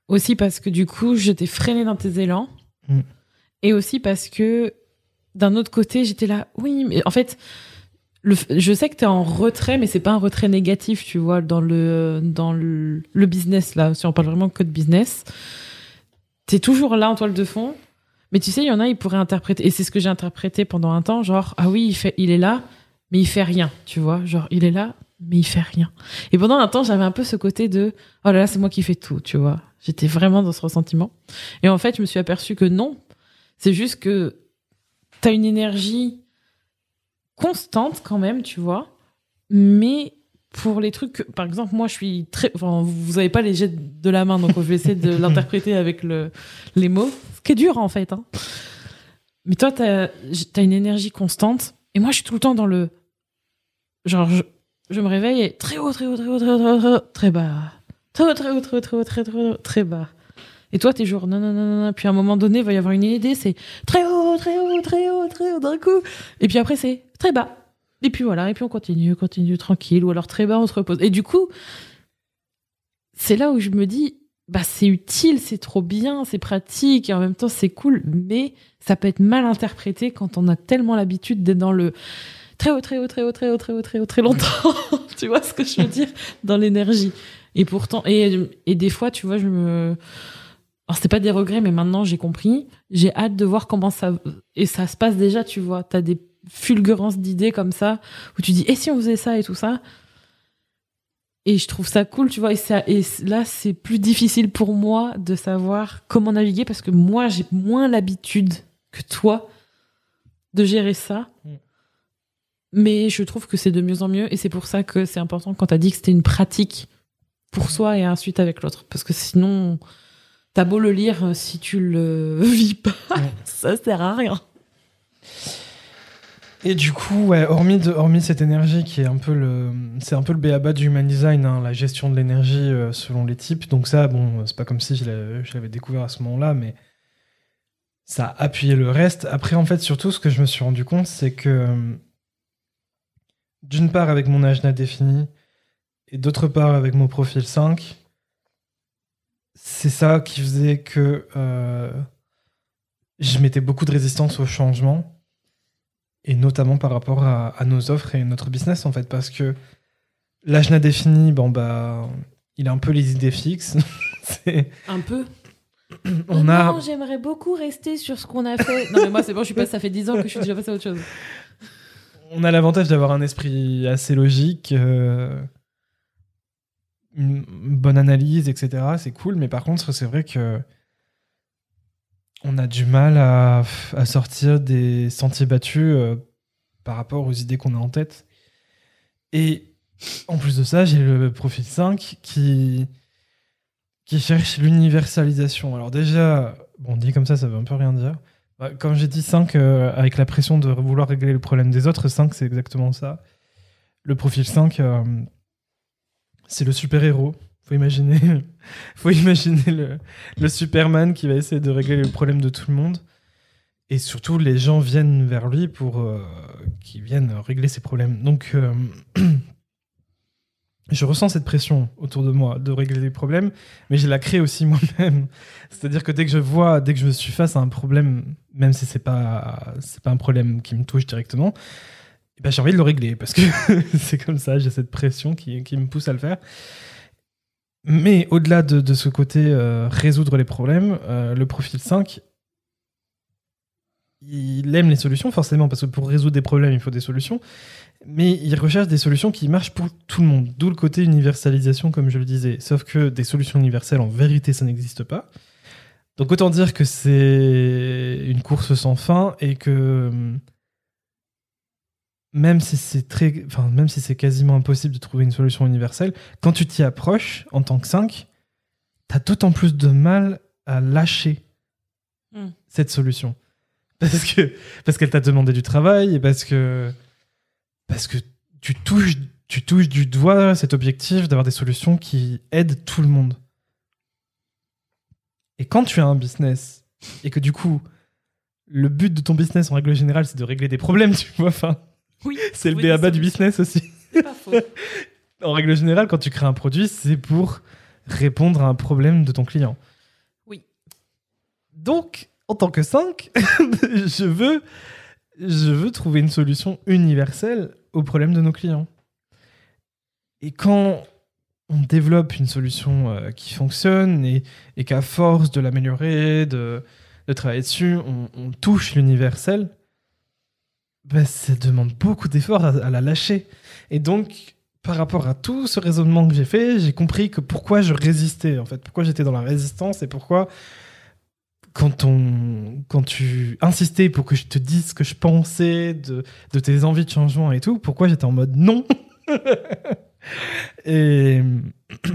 Aussi parce que du coup, je t'ai freiné dans tes élans. Mm. Et aussi parce que d'un autre côté, j'étais là, oui, mais en fait, je sais que tu es en retrait, mais c'est pas un retrait négatif, tu vois, dans le, dans le, business, là, si on parle vraiment que de business. Tu es toujours là en toile de fond, mais tu sais, il y en a, ils pourraient interpréter, et c'est ce que j'ai interprété pendant un temps, genre, ah oui, il, fait, il est là, mais il fait rien, tu vois, genre, il est là, mais il fait rien. Et pendant un temps, j'avais un peu ce côté de, oh là là, c'est moi qui fais tout, tu vois. J'étais vraiment dans ce ressentiment. Et en fait, je me suis aperçu que non, c'est juste que t'as une énergie constante quand même, tu vois. Mais pour les trucs, par exemple, moi, je suis très. Enfin, vous avez pas les jets de la main, donc je vais essayer de l'interpréter avec le, les mots. Ce qui est dur, en fait. Hein. Mais toi, t'as as une énergie constante. Et moi, je suis tout le temps dans le. Genre, je, je me réveille et très haut, très haut, très haut, très haut, très haut, très bas. Très haut, très haut, très haut, très haut, très haut, très bas. Et toi, t'es genre non, non, non, non. Puis à un moment donné, il va y avoir une idée, c'est très haut, très haut, très haut, très haut d'un coup. Et puis après, c'est très bas. Et puis voilà, et puis on continue, continue tranquille, ou alors très bas, on se repose. Et du coup, c'est là où je me dis, bah c'est utile, c'est trop bien, c'est pratique, et en même temps c'est cool, mais ça peut être mal interprété quand on a tellement l'habitude d'être dans le très haut, très haut, très haut, très haut, très haut, très haut, très longtemps. tu vois ce que je veux dire? Dans l'énergie. Et pourtant, et, et des fois, tu vois, je me alors c'était pas des regrets, mais maintenant j'ai compris. J'ai hâte de voir comment ça et ça se passe déjà. Tu vois, t'as des fulgurances d'idées comme ça où tu dis et si on faisait ça et tout ça? Et je trouve ça cool, tu vois. Et, ça, et là, c'est plus difficile pour moi de savoir comment naviguer parce que moi, j'ai moins l'habitude que toi de gérer ça. Mm. Mais je trouve que c'est de mieux en mieux. Et c'est pour ça que c'est important quand tu as dit que c'était une pratique pour soi et ensuite avec l'autre. Parce que sinon, T'as beau le lire, si tu le vis pas, ça sert à rien. Et du coup, ouais, hormis, cette énergie qui est un peu le, c'est un peu le béaba du human design, hein, la gestion de l'énergie euh, selon les types. Donc ça, bon, c'est pas comme si je l'avais découvert à ce moment-là, mais ça a appuyé le reste. Après, en fait, surtout, ce que je me suis rendu compte, c'est que d'une part avec mon âge défini et d'autre part avec mon profil 5, c'est ça qui faisait que euh, je mettais beaucoup de résistance au changement, et notamment par rapport à, nos offres et notre business, en fait, parce que l'âge défini, bon, bah, il a un peu les idées fixes. un peu on a... Non, j'aimerais beaucoup rester sur ce qu'on a fait. Non, mais moi, c'est bon, je suis pas, ça fait 10 ans que je suis déjà passé à autre chose. On a l'avantage d'avoir un esprit assez logique. Euh, une bonne analyse, etc. C'est cool, mais par contre, c'est vrai que on a du mal à, sortir des sentiers battus euh, par rapport aux idées qu'on a en tête. Et en plus de ça, j'ai le profil 5 qui, qui cherche l'universalisation. Alors déjà, bon, dit comme ça, ça veut un peu rien dire. Bah, quand j'ai dit 5, euh, avec la pression de vouloir régler le problème des autres, 5, c'est exactement ça. Le profil 5, c'est le super-héros. Faut imaginer, faut imaginer le, Superman qui va essayer de régler le problème de tout le monde. Et surtout, les gens viennent vers lui pour euh, qu'ils viennent régler ses problèmes. Donc, euh, je ressens cette pression autour de moi de régler les problèmes, mais je la crée aussi moi-même. C'est-à-dire que dès que je vois, dès que je suis face à un problème, même si c'est pas pas un problème qui me touche directement, eh ben, j'ai envie de le régler parce que c'est comme ça, j'ai cette pression qui, qui, me pousse à le faire. Mais au-delà de, ce côté euh, résoudre les problèmes, euh, le profil 5, il aime les solutions forcément parce que pour résoudre des problèmes, il faut des solutions. Mais il recherche des solutions qui marchent pour tout le monde. D'où le côté universalisation, comme je le disais. Sauf que des solutions universelles, en vérité, ça n'existe pas. Donc autant dire que c'est une course sans fin et que même si c'est très, enfin, même si c'est quasiment impossible de trouver une solution universelle, quand tu t'y approches en tant que 5, t'as d'autant plus de mal à lâcher hmm. cette solution. Parce que parce qu'elle t'a demandé du travail et parce que parce que tu touches tu touches du doigt cet objectif d'avoir des solutions qui aident tout le monde. Et quand tu as un business et que du coup le but de ton business en règle générale c'est de régler des problèmes, tu vois, enfin oui. C'est le BABA du business aussi. C'est pas faux. en règle générale, quand tu crées un produit, c'est pour répondre à un problème de ton client. Oui. Donc, en tant que 5, je veux je veux trouver une solution universelle aux problèmes de nos clients. Et quand on développe une solution euh, qui fonctionne et, et qu'à force de l'améliorer, de, de travailler dessus, on, on touche l'universel, ben, ça demande beaucoup d'efforts à, à la lâcher. Et donc, par rapport à tout ce raisonnement que j'ai fait, j'ai compris que pourquoi je résistais, en fait, pourquoi j'étais dans la résistance et pourquoi quand, on, quand tu insistais pour que je te dise ce que je pensais de, de tes envies de changement et tout, pourquoi j'étais en mode non? Et.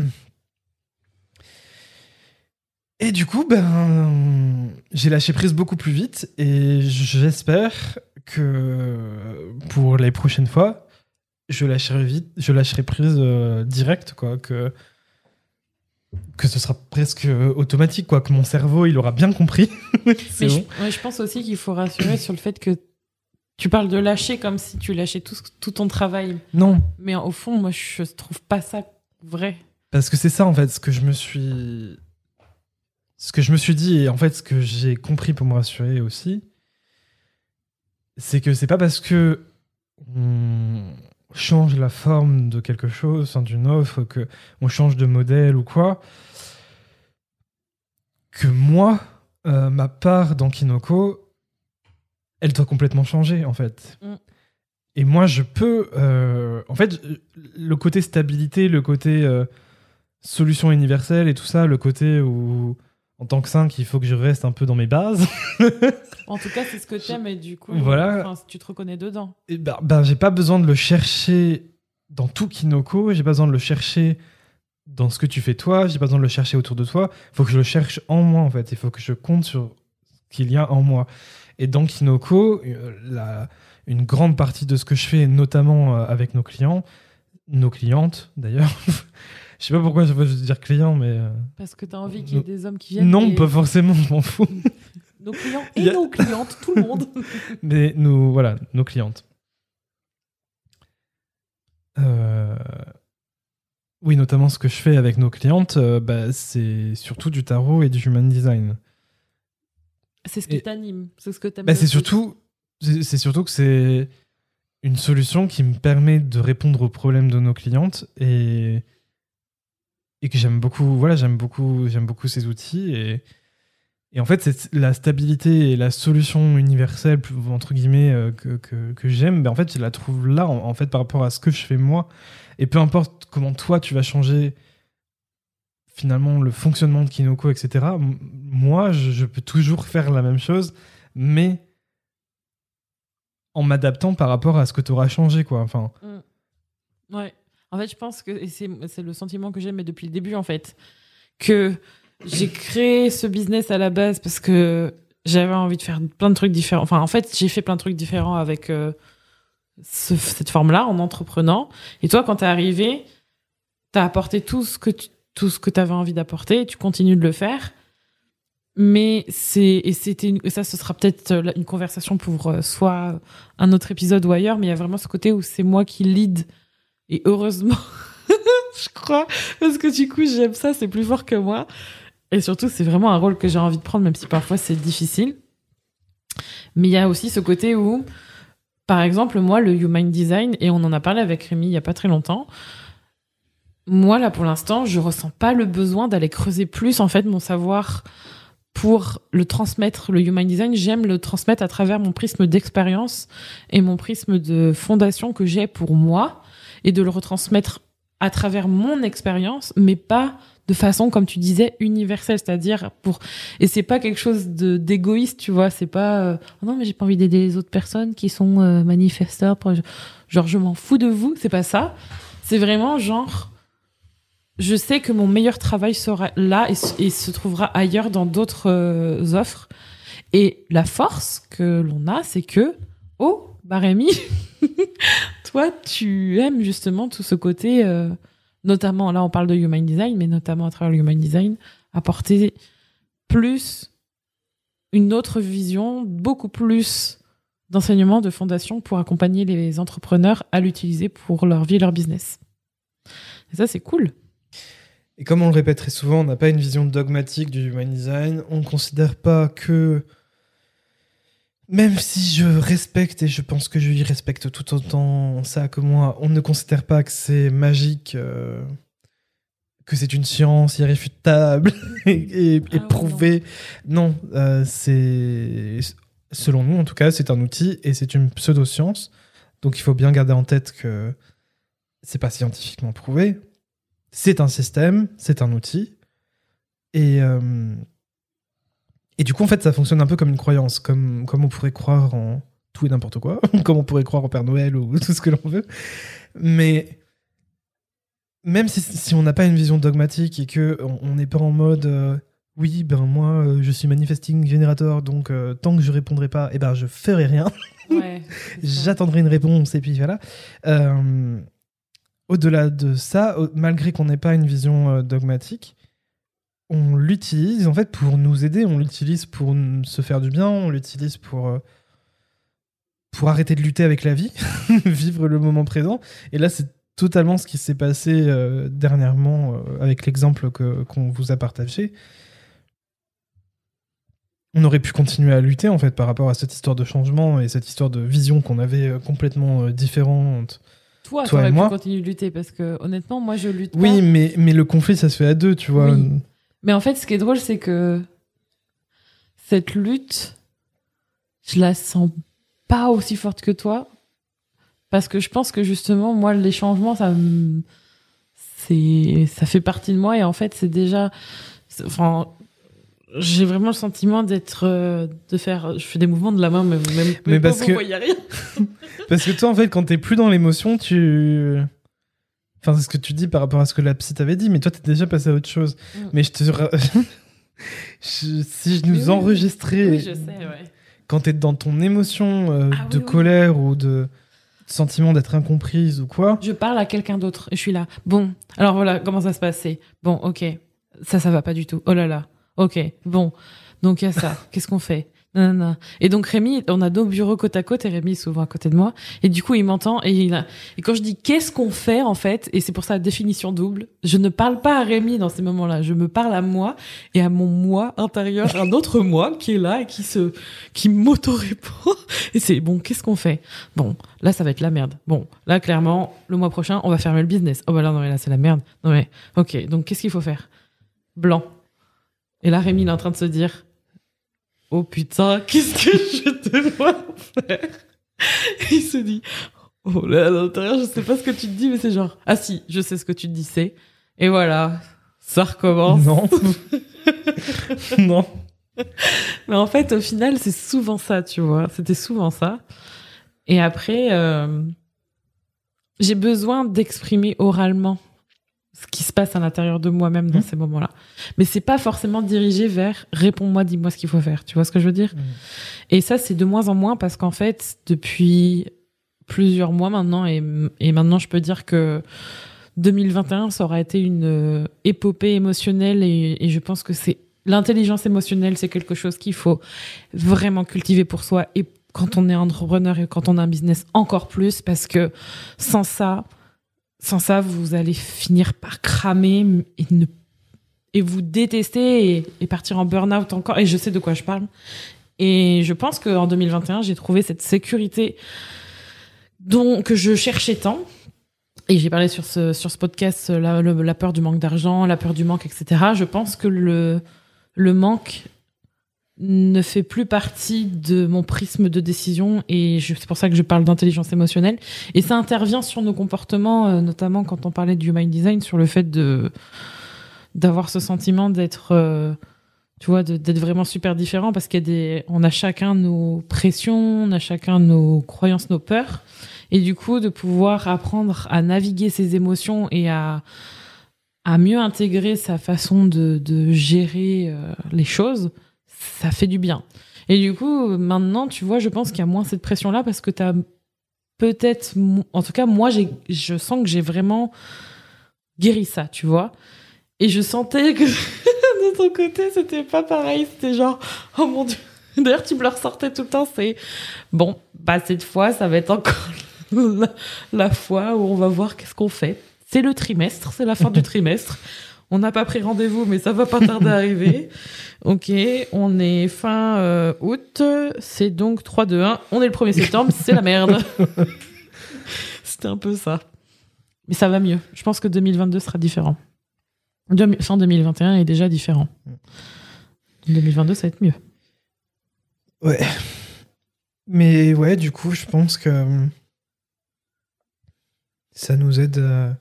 Et du coup, ben, j'ai lâché prise beaucoup plus vite et j'espère que pour les prochaines fois, je lâcherai vite, je lâcherai prise euh, direct, quoi, que que ce sera presque automatique, quoi, que mon cerveau il aura bien compris. Mais bon. je, ouais, je pense aussi qu'il faut rassurer sur le fait que tu parles de lâcher comme si tu lâchais tout, tout ton travail. Non, Mais au fond, moi, je trouve pas ça vrai. Parce que c'est ça en fait ce que je me suis ce que je me suis dit et en fait ce que j'ai compris pour me rassurer aussi c'est que c'est pas parce que on change la forme de quelque chose, enfin, d'une offre, que on change de modèle ou quoi que moi euh, ma part dans Kinoko elle doit complètement changer en fait. Mm. Et moi je peux euh, en fait le côté stabilité, le côté euh, solution universelle et tout ça, le côté où, en tant que 5, il faut que je reste un peu dans mes bases. En tout cas, c'est ce que t'aimes et du coup, Voilà. enfin, tu te reconnais dedans. et ben, ben, j'ai pas besoin de le chercher dans tout Kinoko, j'ai pas besoin de le chercher dans ce que tu fais toi, j'ai pas besoin de le chercher autour de toi. Il faut que je le cherche en moi en fait, il faut que je compte sur ce qu'il y a en moi. Et dans Kinoko, euh, la- une grande partie de ce que je fais, notamment euh, avec nos clients, nos clientes d'ailleurs, je sais pas pourquoi je veux dire client, mais. euh, Parce que t'as envie qu'il y ait des hommes qui viennent. Non, et- pas forcément, je m'en fous. Nos clients Il et y a- nos clientes, tout le monde. Mais nous, voilà, nos clientes. Euh, Oui, notamment ce que je fais avec nos clientes, euh, bah, c'est surtout du tarot et du human design. C'est ce qui Et- t'anime, c'est ce que t'aimes. Bah, le c'est plus. surtout, c'est c'est surtout que c'est une solution qui me permet de répondre aux problèmes de nos clientes et et que j'aime beaucoup. Voilà, j'aime beaucoup, j'aime beaucoup ces outils et et en fait, c'est la stabilité et la solution universelle entre guillemets euh, que, que, j'aime. Ben en fait, je la trouve là en, fait par rapport à ce que je fais moi et peu importe comment toi tu vas changer finalement le fonctionnement de Kinoko, etc. Moi, je, peux toujours faire la même chose, mais en m'adaptant par rapport à ce que tu auras changé, quoi. Enfin, Ouais. En fait, je pense que c'est le sentiment que j'ai, mais depuis le début, en fait, que j'ai créé ce business à la base parce que j'avais envie de faire plein de trucs différents. Enfin, en fait, j'ai fait plein de trucs différents avec euh, ce- cette forme-là, en entreprenant. Et toi, quand t'es arrivé, t'as apporté tout ce que tu, tout ce que t'avais envie d'apporter, tu continues de le faire. Mais c'est et c'était ça ce sera peut-être euh, une conversation pour euh, soit un autre épisode ou ailleurs mais il y a vraiment ce côté où c'est moi qui lead et heureusement je crois parce que du coup j'aime ça c'est plus fort que moi. Et surtout c'est vraiment un rôle que j'ai envie de prendre même si parfois c'est difficile. Mais il y a aussi ce côté où par exemple moi le human design et on en a parlé avec Rémi il y a pas très longtemps moi là pour l'instant je ressens pas le besoin d'aller creuser plus en fait mon savoir pour le transmettre le human design. J'aime le transmettre à travers mon prisme d'expérience et mon prisme de fondation que j'ai pour moi et de le retransmettre à travers mon expérience mais pas de façon comme tu disais universelle. C'est-à-dire pour et c'est pas quelque chose d'égoïste tu vois. C'est pas euh, Oh non mais j'ai pas envie d'aider les autres personnes qui sont euh, manifesteurs genre je m'en fous de vous. C'est pas ça. C'est vraiment genre je sais que mon meilleur travail sera là et se trouvera ailleurs dans d'autres euh, offres. Et la force que l'on a, c'est que, oh, bah Rémi, toi, tu aimes justement tout ce côté, euh, notamment, là, on parle de human design, mais notamment à travers le human design, apporter plus une autre vision, beaucoup plus d'enseignement, de fondation pour accompagner les entrepreneurs à l'utiliser pour leur vie et leur business. Ça, c'est cool. Et comme on le répète très souvent, on n'a pas une vision dogmatique du human design. On ne considère pas que même si je respecte et je pense que je lui respecte tout autant ça que moi, on ne considère pas que c'est magique, euh, que c'est une science irréfutable et, et, Ah. Non, euh, c'est selon nous en tout cas, c'est un outil et c'est une pseudo-science. Donc il faut bien garder en tête que c'est pas scientifiquement prouvé. C'est un système, c'est un outil. Et, euh, et du coup, en fait, ça fonctionne un peu comme une croyance, comme, comme on pourrait croire en tout et n'importe quoi, comme on pourrait croire au Père Noël ou tout ce que l'on veut. Mais même si, si on n'a pas une vision dogmatique et que on n'est pas en mode euh, oui, ben moi, euh, je suis manifesting generator, donc euh, tant que je répondrai pas, eh ben je ferai rien. Ouais. J'attendrai une réponse et puis voilà. Au-delà de ça, au- malgré qu'on n'ait pas une vision dogmatique, on l'utilise en fait pour nous aider, on l'utilise pour se faire du bien, on l'utilise pour euh, pour arrêter de lutter avec la vie, vivre le moment présent. Et là, c'est totalement ce qui s'est passé euh, dernièrement euh, avec l'exemple que qu'on vous a partagé. On aurait pu continuer à lutter en fait par rapport à cette histoire de changement et cette histoire de vision qu'on avait euh, complètement différente. Toi, Toi et pu moi. continuer de lutter parce que honnêtement, moi, je lutte Oui, pas. mais, mais le conflit, ça se fait à deux, tu vois. Oui. Mais en fait, ce qui est drôle, c'est que cette lutte, je la sens pas aussi forte que toi. Parce que je pense que justement, moi, les changements, ça me- c'est, ça fait partie de moi et en fait, c'est déjà, c'est- enfin, j'ai vraiment le sentiment d'être, euh, de faire, je fais des mouvements de la main, mais même, Mais pas parce vous que- voyez rien. Parce que toi, en fait, quand t'es plus dans l'émotion, tu. Enfin, c'est ce que tu dis par rapport à ce que la psy t'avait dit, mais toi, t'es déjà passé à autre chose. Mm. Mais je te. Je- si je nous oui. enregistrais Oui, je sais, ouais. quand t'es dans ton émotion euh, Ah de oui, colère ou de sentiment d'être incomprise ou quoi, Je parle à quelqu'un d'autre et je suis là. Bon, alors voilà, comment ça se passe? C'est Bon, ok, ça, ça va pas du tout. Oh là là, ok, bon. Donc il y a ça. Qu'est-ce qu'on fait? Non, non. Et donc Rémi, on a deux bureaux côte à côte et Rémi est souvent à côté de moi. Et du coup, il m'entend et, il a... et quand je dis qu'est-ce qu'on fait en fait, et c'est pour ça la définition double, je ne parle pas à Rémi dans ces moments-là. Je me parle à moi et à mon moi intérieur, un autre moi qui est là et qui se, qui m'auto-répond. Et c'est bon, qu'est-ce qu'on fait? Bon, là, ça va être la merde. Bon, là, clairement, le mois prochain, on va fermer le business. Oh, bah là, non, mais là, c'est la merde. Non, mais, ok, donc qu'est-ce qu'il faut faire? Blanc. Et là, Rémi, il est en train de se dire Oh putain, qu'est-ce que je dois faire Et Il se dit Oh là, à l'intérieur, je sais pas ce que tu te dis, mais c'est genre Ah si, je sais ce que tu te dis, c'est. Et voilà, ça recommence. non. non. Mais en fait, au final, c'est souvent ça, tu vois. C'était souvent ça. Et après, euh, j'ai besoin d'exprimer oralement ce qui se passe à l'intérieur de moi-même dans Mhm. ces moments-là. Mais c'est pas forcément dirigé vers réponds-moi, dis-moi ce qu'il faut faire. Tu vois ce que je veux dire? Mhm. Et ça, c'est de moins en moins parce qu'en fait, depuis plusieurs mois maintenant, et, et maintenant, je peux dire que 2021, ça aura été une euh, épopée émotionnelle et, et je pense que c'est l'intelligence émotionnelle, c'est quelque chose qu'il faut vraiment cultiver pour soi et quand on est entrepreneur et quand on a un business encore plus parce que sans ça, sans ça, vous allez finir par cramer et ne et vous détester et, partir en burn-out encore. Et je sais de quoi je parle. Et je pense qu'en 2021, j'ai trouvé cette sécurité dont, que je cherchais tant. Et j'ai parlé sur ce, sur ce podcast, la, la peur du manque d'argent, la peur du manque, etc. Je pense que le, le manque ne fait plus partie de mon prisme de décision et c'est pour ça que je parle d'intelligence émotionnelle. Et ça intervient sur nos comportements, euh, notamment quand on parlait du human design, sur le fait de d'avoir ce sentiment d'être euh, tu vois d'être vraiment super différent parce qu'il y a des on a chacun nos pressions on a chacun nos croyances nos peurs et du coup de pouvoir apprendre à naviguer ses émotions et à à mieux intégrer sa façon de, de gérer euh, les choses ça fait du bien et du coup maintenant tu vois je pense qu'il y a moins cette pression là parce que tu as peut-être en tout cas moi j'ai je sens que j'ai vraiment guéri ça tu vois et je sentais que de ton côté, c'était pas pareil. C'était genre, oh mon dieu. D'ailleurs, tu me le ressortais tout le temps. C'est bon, bah cette fois, ça va être encore la, la fois où on va voir qu'est-ce qu'on fait. C'est le trimestre, c'est la fin du trimestre. On n'a pas pris rendez-vous, mais ça va pas tarder à arriver. Ok, on est fin euh, août, c'est donc 3, 2, 1. On est le 1er septembre, c'est la merde. C'était un peu ça. Mais ça va mieux. Je pense que 2022 sera différent. Fin 2021 est déjà différent. 2022, ça va être mieux. Ouais. Mais ouais, du coup, je pense que euh, ça nous aide. euh,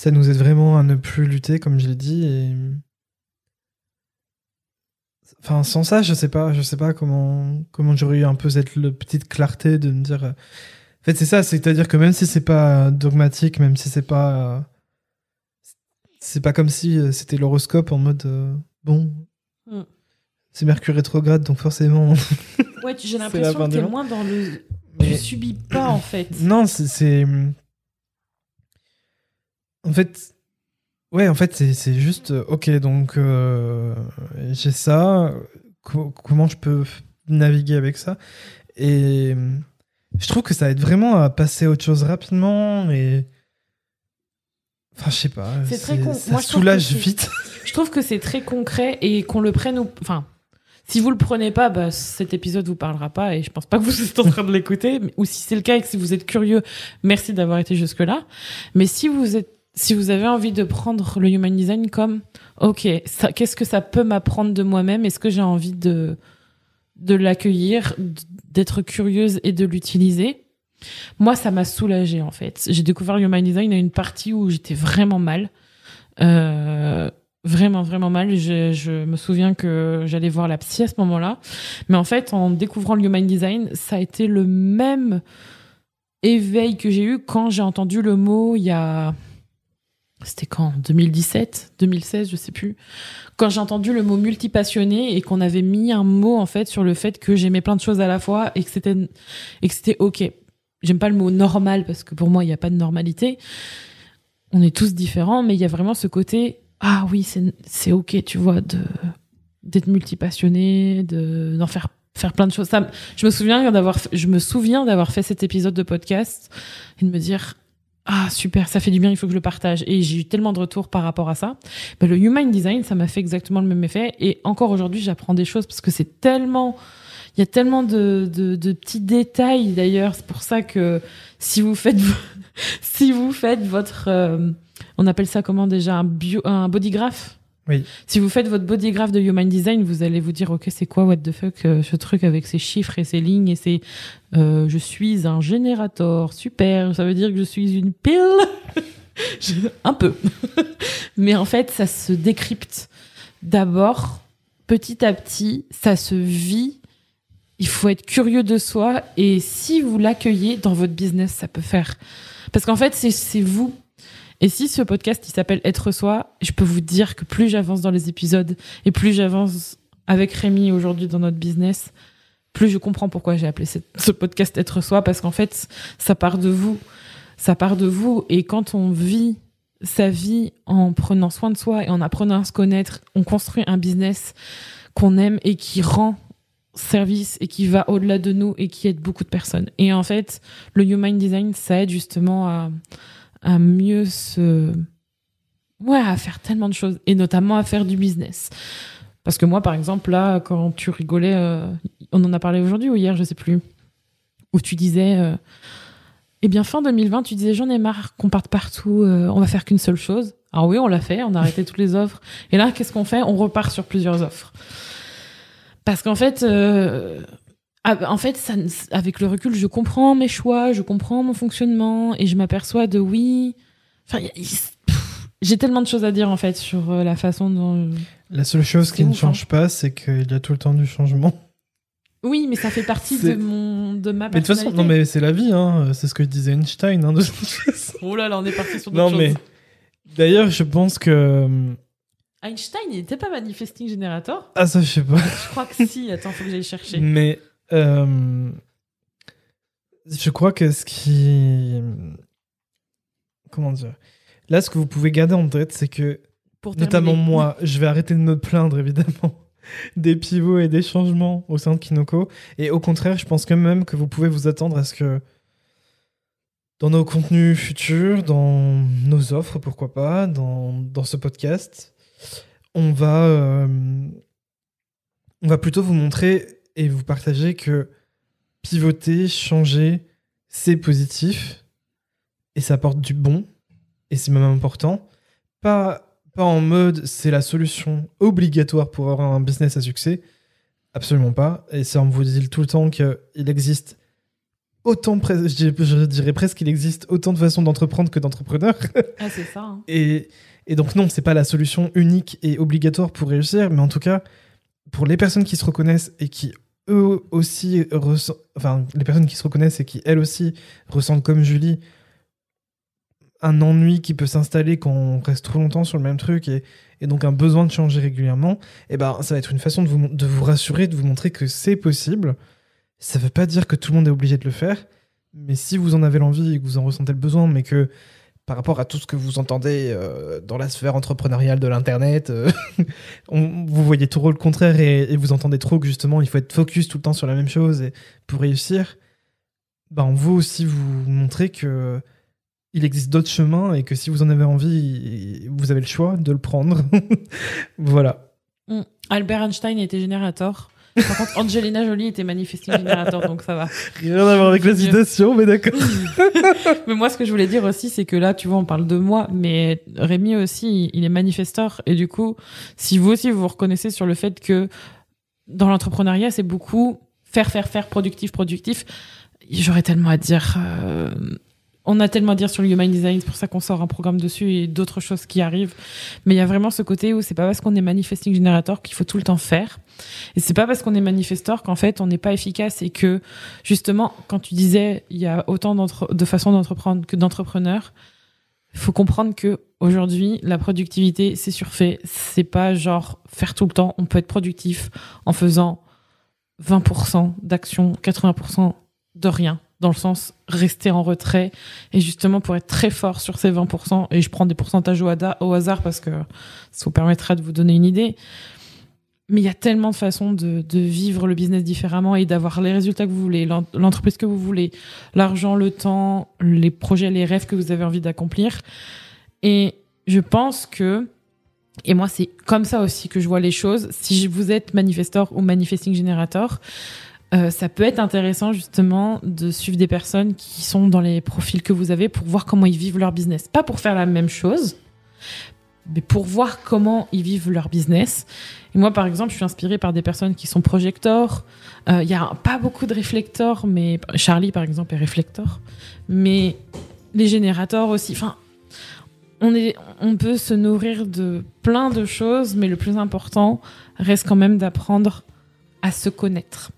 Ça nous aide vraiment à ne plus lutter, comme je l'ai dit. Et... Enfin, sans ça, je sais pas, je sais pas comment, comment j'aurais eu un peu cette petite clarté de me dire. euh, En fait, c'est ça, c'est-à-dire que même si c'est pas dogmatique, même si c'est pas. euh, C'est pas comme si euh, c'était l'horoscope en mode. euh, Bon. Mm. C'est Mercure rétrograde, donc forcément. Ouais, j'ai l'impression que t'es moins dans le. Tu subis pas, en fait. Non, c'est. En fait. Ouais, en fait, c'est juste. euh, Ok, donc euh, j'ai ça. co- comment je peux naviguer avec ça? Et je trouve que ça aide vraiment à passer à autre chose rapidement et. Enfin, je sais pas. C'est très con. Ça Moi, soulage vite. Je trouve que c'est très concret et qu'on le prenne ou. Enfin, si vous le prenez pas, bah, cet épisode vous parlera pas et je pense pas que vous êtes en train de l'écouter. Ou si c'est le cas et que si vous êtes curieux, merci d'avoir été jusque-là. Mais si vous êtes. Si vous avez envie de prendre le human design comme, ok, qu'est-ce que ça peut m'apprendre de moi-même? Est-ce que j'ai envie de de l'accueillir, d'être curieuse et de l'utiliser? Moi, ça m'a soulagée en fait. J'ai découvert le human design à une partie où j'étais vraiment mal. Euh, vraiment vraiment mal je, je me souviens que j'allais voir la psy à ce moment-là mais en fait en découvrant le human design ça a été le même éveil que j'ai eu quand j'ai entendu le mot il y a c'était quand? 2017 2016 je sais plus. Quand j'ai entendu le mot multipassionné et qu'on avait mis un mot en fait sur le fait que j'aimais plein de choses à la fois et que c'était ok. J'aime pas le mot normal parce que pour moi il n'y a pas de normalité. On est tous différents mais il y a vraiment ce côté ah oui, c'est ok, tu vois, d'être multipassionné, de d'en faire faire plein de choses. Ça, je me souviens d'avoir fait cet épisode de podcast et de me dire ah super, ça fait du bien, il faut que je le partage. Et j'ai eu tellement de retours par rapport à ça. Mais le human design, ça m'a fait exactement le même effet. Et encore aujourd'hui, j'apprends des choses parce que c'est tellement il y a tellement de, de, de petits détails d'ailleurs. C'est pour ça que si vous faites si vous faites votre euh, on appelle ça comment déjà? Un bio un bodygraph Si vous faites votre bodygraph de human design vous allez vous dire ok c'est quoi what the fuck euh, ce truc avec ces chiffres et ces lignes et ces euh, je suis un générateur super ça veut dire que je suis une pile. Un peu. Mais en fait ça se décrypte. D'abord petit à petit ça se vit. Il faut être curieux de soi et si vous l'accueillez dans votre business ça peut faire. Parce qu'en fait c'est vous et si ce podcast il s'appelle Être soi, je peux vous dire que plus j'avance dans les épisodes et plus j'avance avec Rémi aujourd'hui dans notre business, plus je comprends pourquoi j'ai appelé ce podcast Être soi parce qu'en fait ça part de vous, ça part de vous et quand on vit sa vie en prenant soin de soi et en apprenant à se connaître, on construit un business qu'on aime et qui rend service et qui va au-delà de nous et qui aide beaucoup de personnes. Et en fait, le Human Design, ça aide justement à, à mieux se... Ouais, à faire tellement de choses, et notamment à faire du business. Parce que moi, par exemple, là, quand tu rigolais, euh, on en a parlé aujourd'hui ou hier, je sais plus, où tu disais, euh, eh bien, fin 2020, tu disais, j'en ai marre qu'on parte partout, euh, on va faire qu'une seule chose. Alors oui, on l'a fait, on a arrêté toutes les offres. Et là, qu'est-ce qu'on fait? On repart sur plusieurs offres. Parce qu'en fait, ah, en fait, ça, avec le recul, je comprends mes choix, je comprends mon fonctionnement et je m'aperçois de oui. Enfin, j'ai tellement de choses à dire en fait sur euh, la façon dont. La seule chose qui ne hein. change pas, c'est qu'il y a tout le temps du changement. Oui, mais ça fait partie de mon de ma Mais de toute façon, non, mais c'est la vie, hein. c'est ce que disait Einstein. Hein, de toute façon. Oh là là, on est parti sur non, mais d'ailleurs, je pense que. Einstein, il n'était pas manifesting generator? Ah, ça, je sais pas. Je crois que si. Attends, faut que j'aille chercher. Mais euh, je crois que ce qui. Comment dire Là, ce que vous pouvez garder en tête, c'est que, Pour notamment terminer. moi, je vais arrêter de me plaindre, évidemment, des pivots et des changements au sein de Kinoko. Et au contraire, je pense quand même que vous pouvez vous attendre à ce que dans nos contenus futurs, dans nos offres, pourquoi pas, dans, dans ce podcast, on va, euh, on va plutôt vous montrer et vous partager que pivoter, changer, c'est positif et ça apporte du bon et c'est même important. Pas, pas en mode c'est la solution obligatoire pour avoir un business à succès. Absolument pas. Et ça, on vous dit tout le temps qu'il existe autant, je dirais presque qu'il existe autant de façons d'entreprendre que d'entrepreneurs. Ah, c'est ça. Hein. Et, et, donc, non, c'est pas la solution unique et obligatoire pour réussir, mais en tout cas, pour les personnes qui se reconnaissent et qui eux aussi enfin, les personnes qui se reconnaissent et qui elles aussi ressentent comme Julie un ennui qui peut s'installer quand on reste trop longtemps sur le même truc et, donc un besoin de changer régulièrement, et eh ben ça va être une façon de vous, de vous rassurer, de vous montrer que c'est possible. Ça veut pas dire que tout le monde est obligé de le faire, mais si vous en avez l'envie et que vous en ressentez le besoin, mais que par rapport à tout ce que vous entendez euh, dans la sphère entrepreneuriale de l'internet, euh, vous voyez trop le contraire et, vous entendez trop que justement il faut être focus tout le temps sur la même chose et pour réussir, ben on veut aussi vous montrer que il existe d'autres chemins et que si vous en avez envie, vous avez le choix de le prendre. voilà. Mm. Albert Einstein était générateur. Par contre, Angelina Jolie était manifesting générateur, donc ça va. Rien à voir avec la citation, mais d'accord. mais moi, ce que je voulais dire aussi, c'est que là, tu vois, on parle de moi, mais Rémi aussi, il est manifesteur. Et du coup, si vous aussi, vous vous reconnaissez sur le fait que dans l'entrepreneuriat, c'est beaucoup faire, faire, faire, productif, productif. J'aurais tellement à dire. Euh, on a tellement à dire sur le human design, c'est pour ça qu'on sort un programme dessus et d'autres choses qui arrivent. Mais il y a vraiment ce côté où c'est pas parce qu'on est manifesting generator qu'il faut tout le temps faire. Et c'est pas parce qu'on est manifestor qu'en fait on n'est pas efficace et que justement, quand tu disais il y a autant de façons d'entreprendre que d'entrepreneurs, il faut comprendre que aujourd'hui la productivité c'est surfait. C'est pas genre faire tout le temps. On peut être productif en faisant 20% d'action, 80% de rien dans le sens rester en retrait et justement pour être très fort sur ces 20% et je prends des pourcentages au, hasard parce que ça vous permettra de vous donner une idée mais il y a tellement de façons de, vivre le business différemment et d'avoir les résultats que vous voulez, l'entreprise que vous voulez, l'argent, le temps, les projets, les rêves que vous avez envie d'accomplir. Et je pense que, et moi c'est comme ça aussi que je vois les choses, si vous êtes manifestor ou manifesting generator, euh, ça peut être intéressant justement de suivre des personnes qui sont dans les profils que vous avez pour voir comment ils vivent leur business. Pas pour faire la même chose, mais pour voir comment ils vivent leur business. Et moi, par exemple, je suis inspirée par des personnes qui sont projecteurs. Euh, il y a pas beaucoup de réflecteurs, mais Charlie, par exemple, est réflecteur. Mais les générateurs aussi. Enfin, on, est, on peut se nourrir de plein de choses, mais le plus important reste quand même d'apprendre à se connaître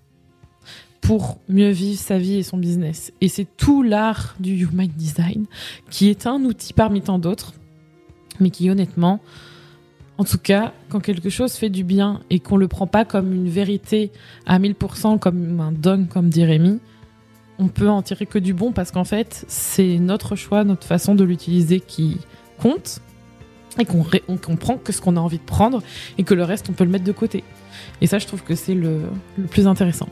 pour mieux vivre sa vie et son business. Et c'est tout l'art du Human Design, qui est un outil parmi tant d'autres, mais qui honnêtement, en tout cas, quand quelque chose fait du bien et qu'on le prend pas comme une vérité à 1000%, comme un dogme, comme dit Rémi, on peut en tirer que du bon parce qu'en fait, c'est notre choix, notre façon de l'utiliser qui compte et qu'on comprend que ce qu'on a envie de prendre et que le reste, on peut le mettre de côté. Et ça, je trouve que c'est le, le plus intéressant.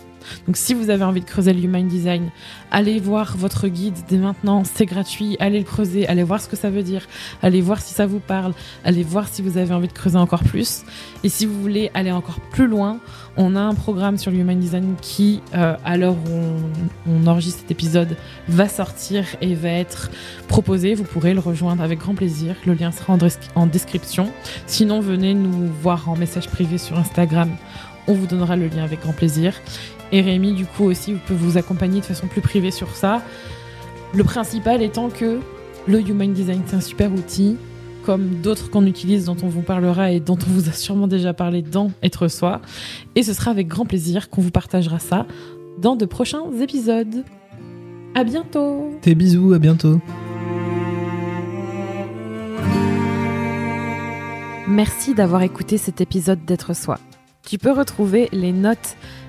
Donc si vous avez envie de creuser le Human Design, allez voir votre guide dès maintenant, c'est gratuit, allez le creuser, allez voir ce que ça veut dire, allez voir si ça vous parle, allez voir si vous avez envie de creuser encore plus. Et si vous voulez aller encore plus loin, on a un programme sur le Human Design qui, euh, à l'heure où on, enregistre cet épisode, va sortir et va être proposé. Vous pourrez le rejoindre avec grand plaisir. Le lien sera en description. Sinon, venez nous voir en message privé sur Instagram on vous donnera le lien avec grand plaisir. Et Rémi, du coup, aussi, peut vous accompagner de façon plus privée sur ça. Le principal étant que le Human Design, c'est un super outil, comme d'autres qu'on utilise, dont on vous parlera et dont on vous a sûrement déjà parlé dans Être Soi. Et ce sera avec grand plaisir qu'on vous partagera ça dans de prochains épisodes. À bientôt Tes bisous, à bientôt Merci d'avoir écouté cet épisode d'être soi. Tu peux retrouver les notes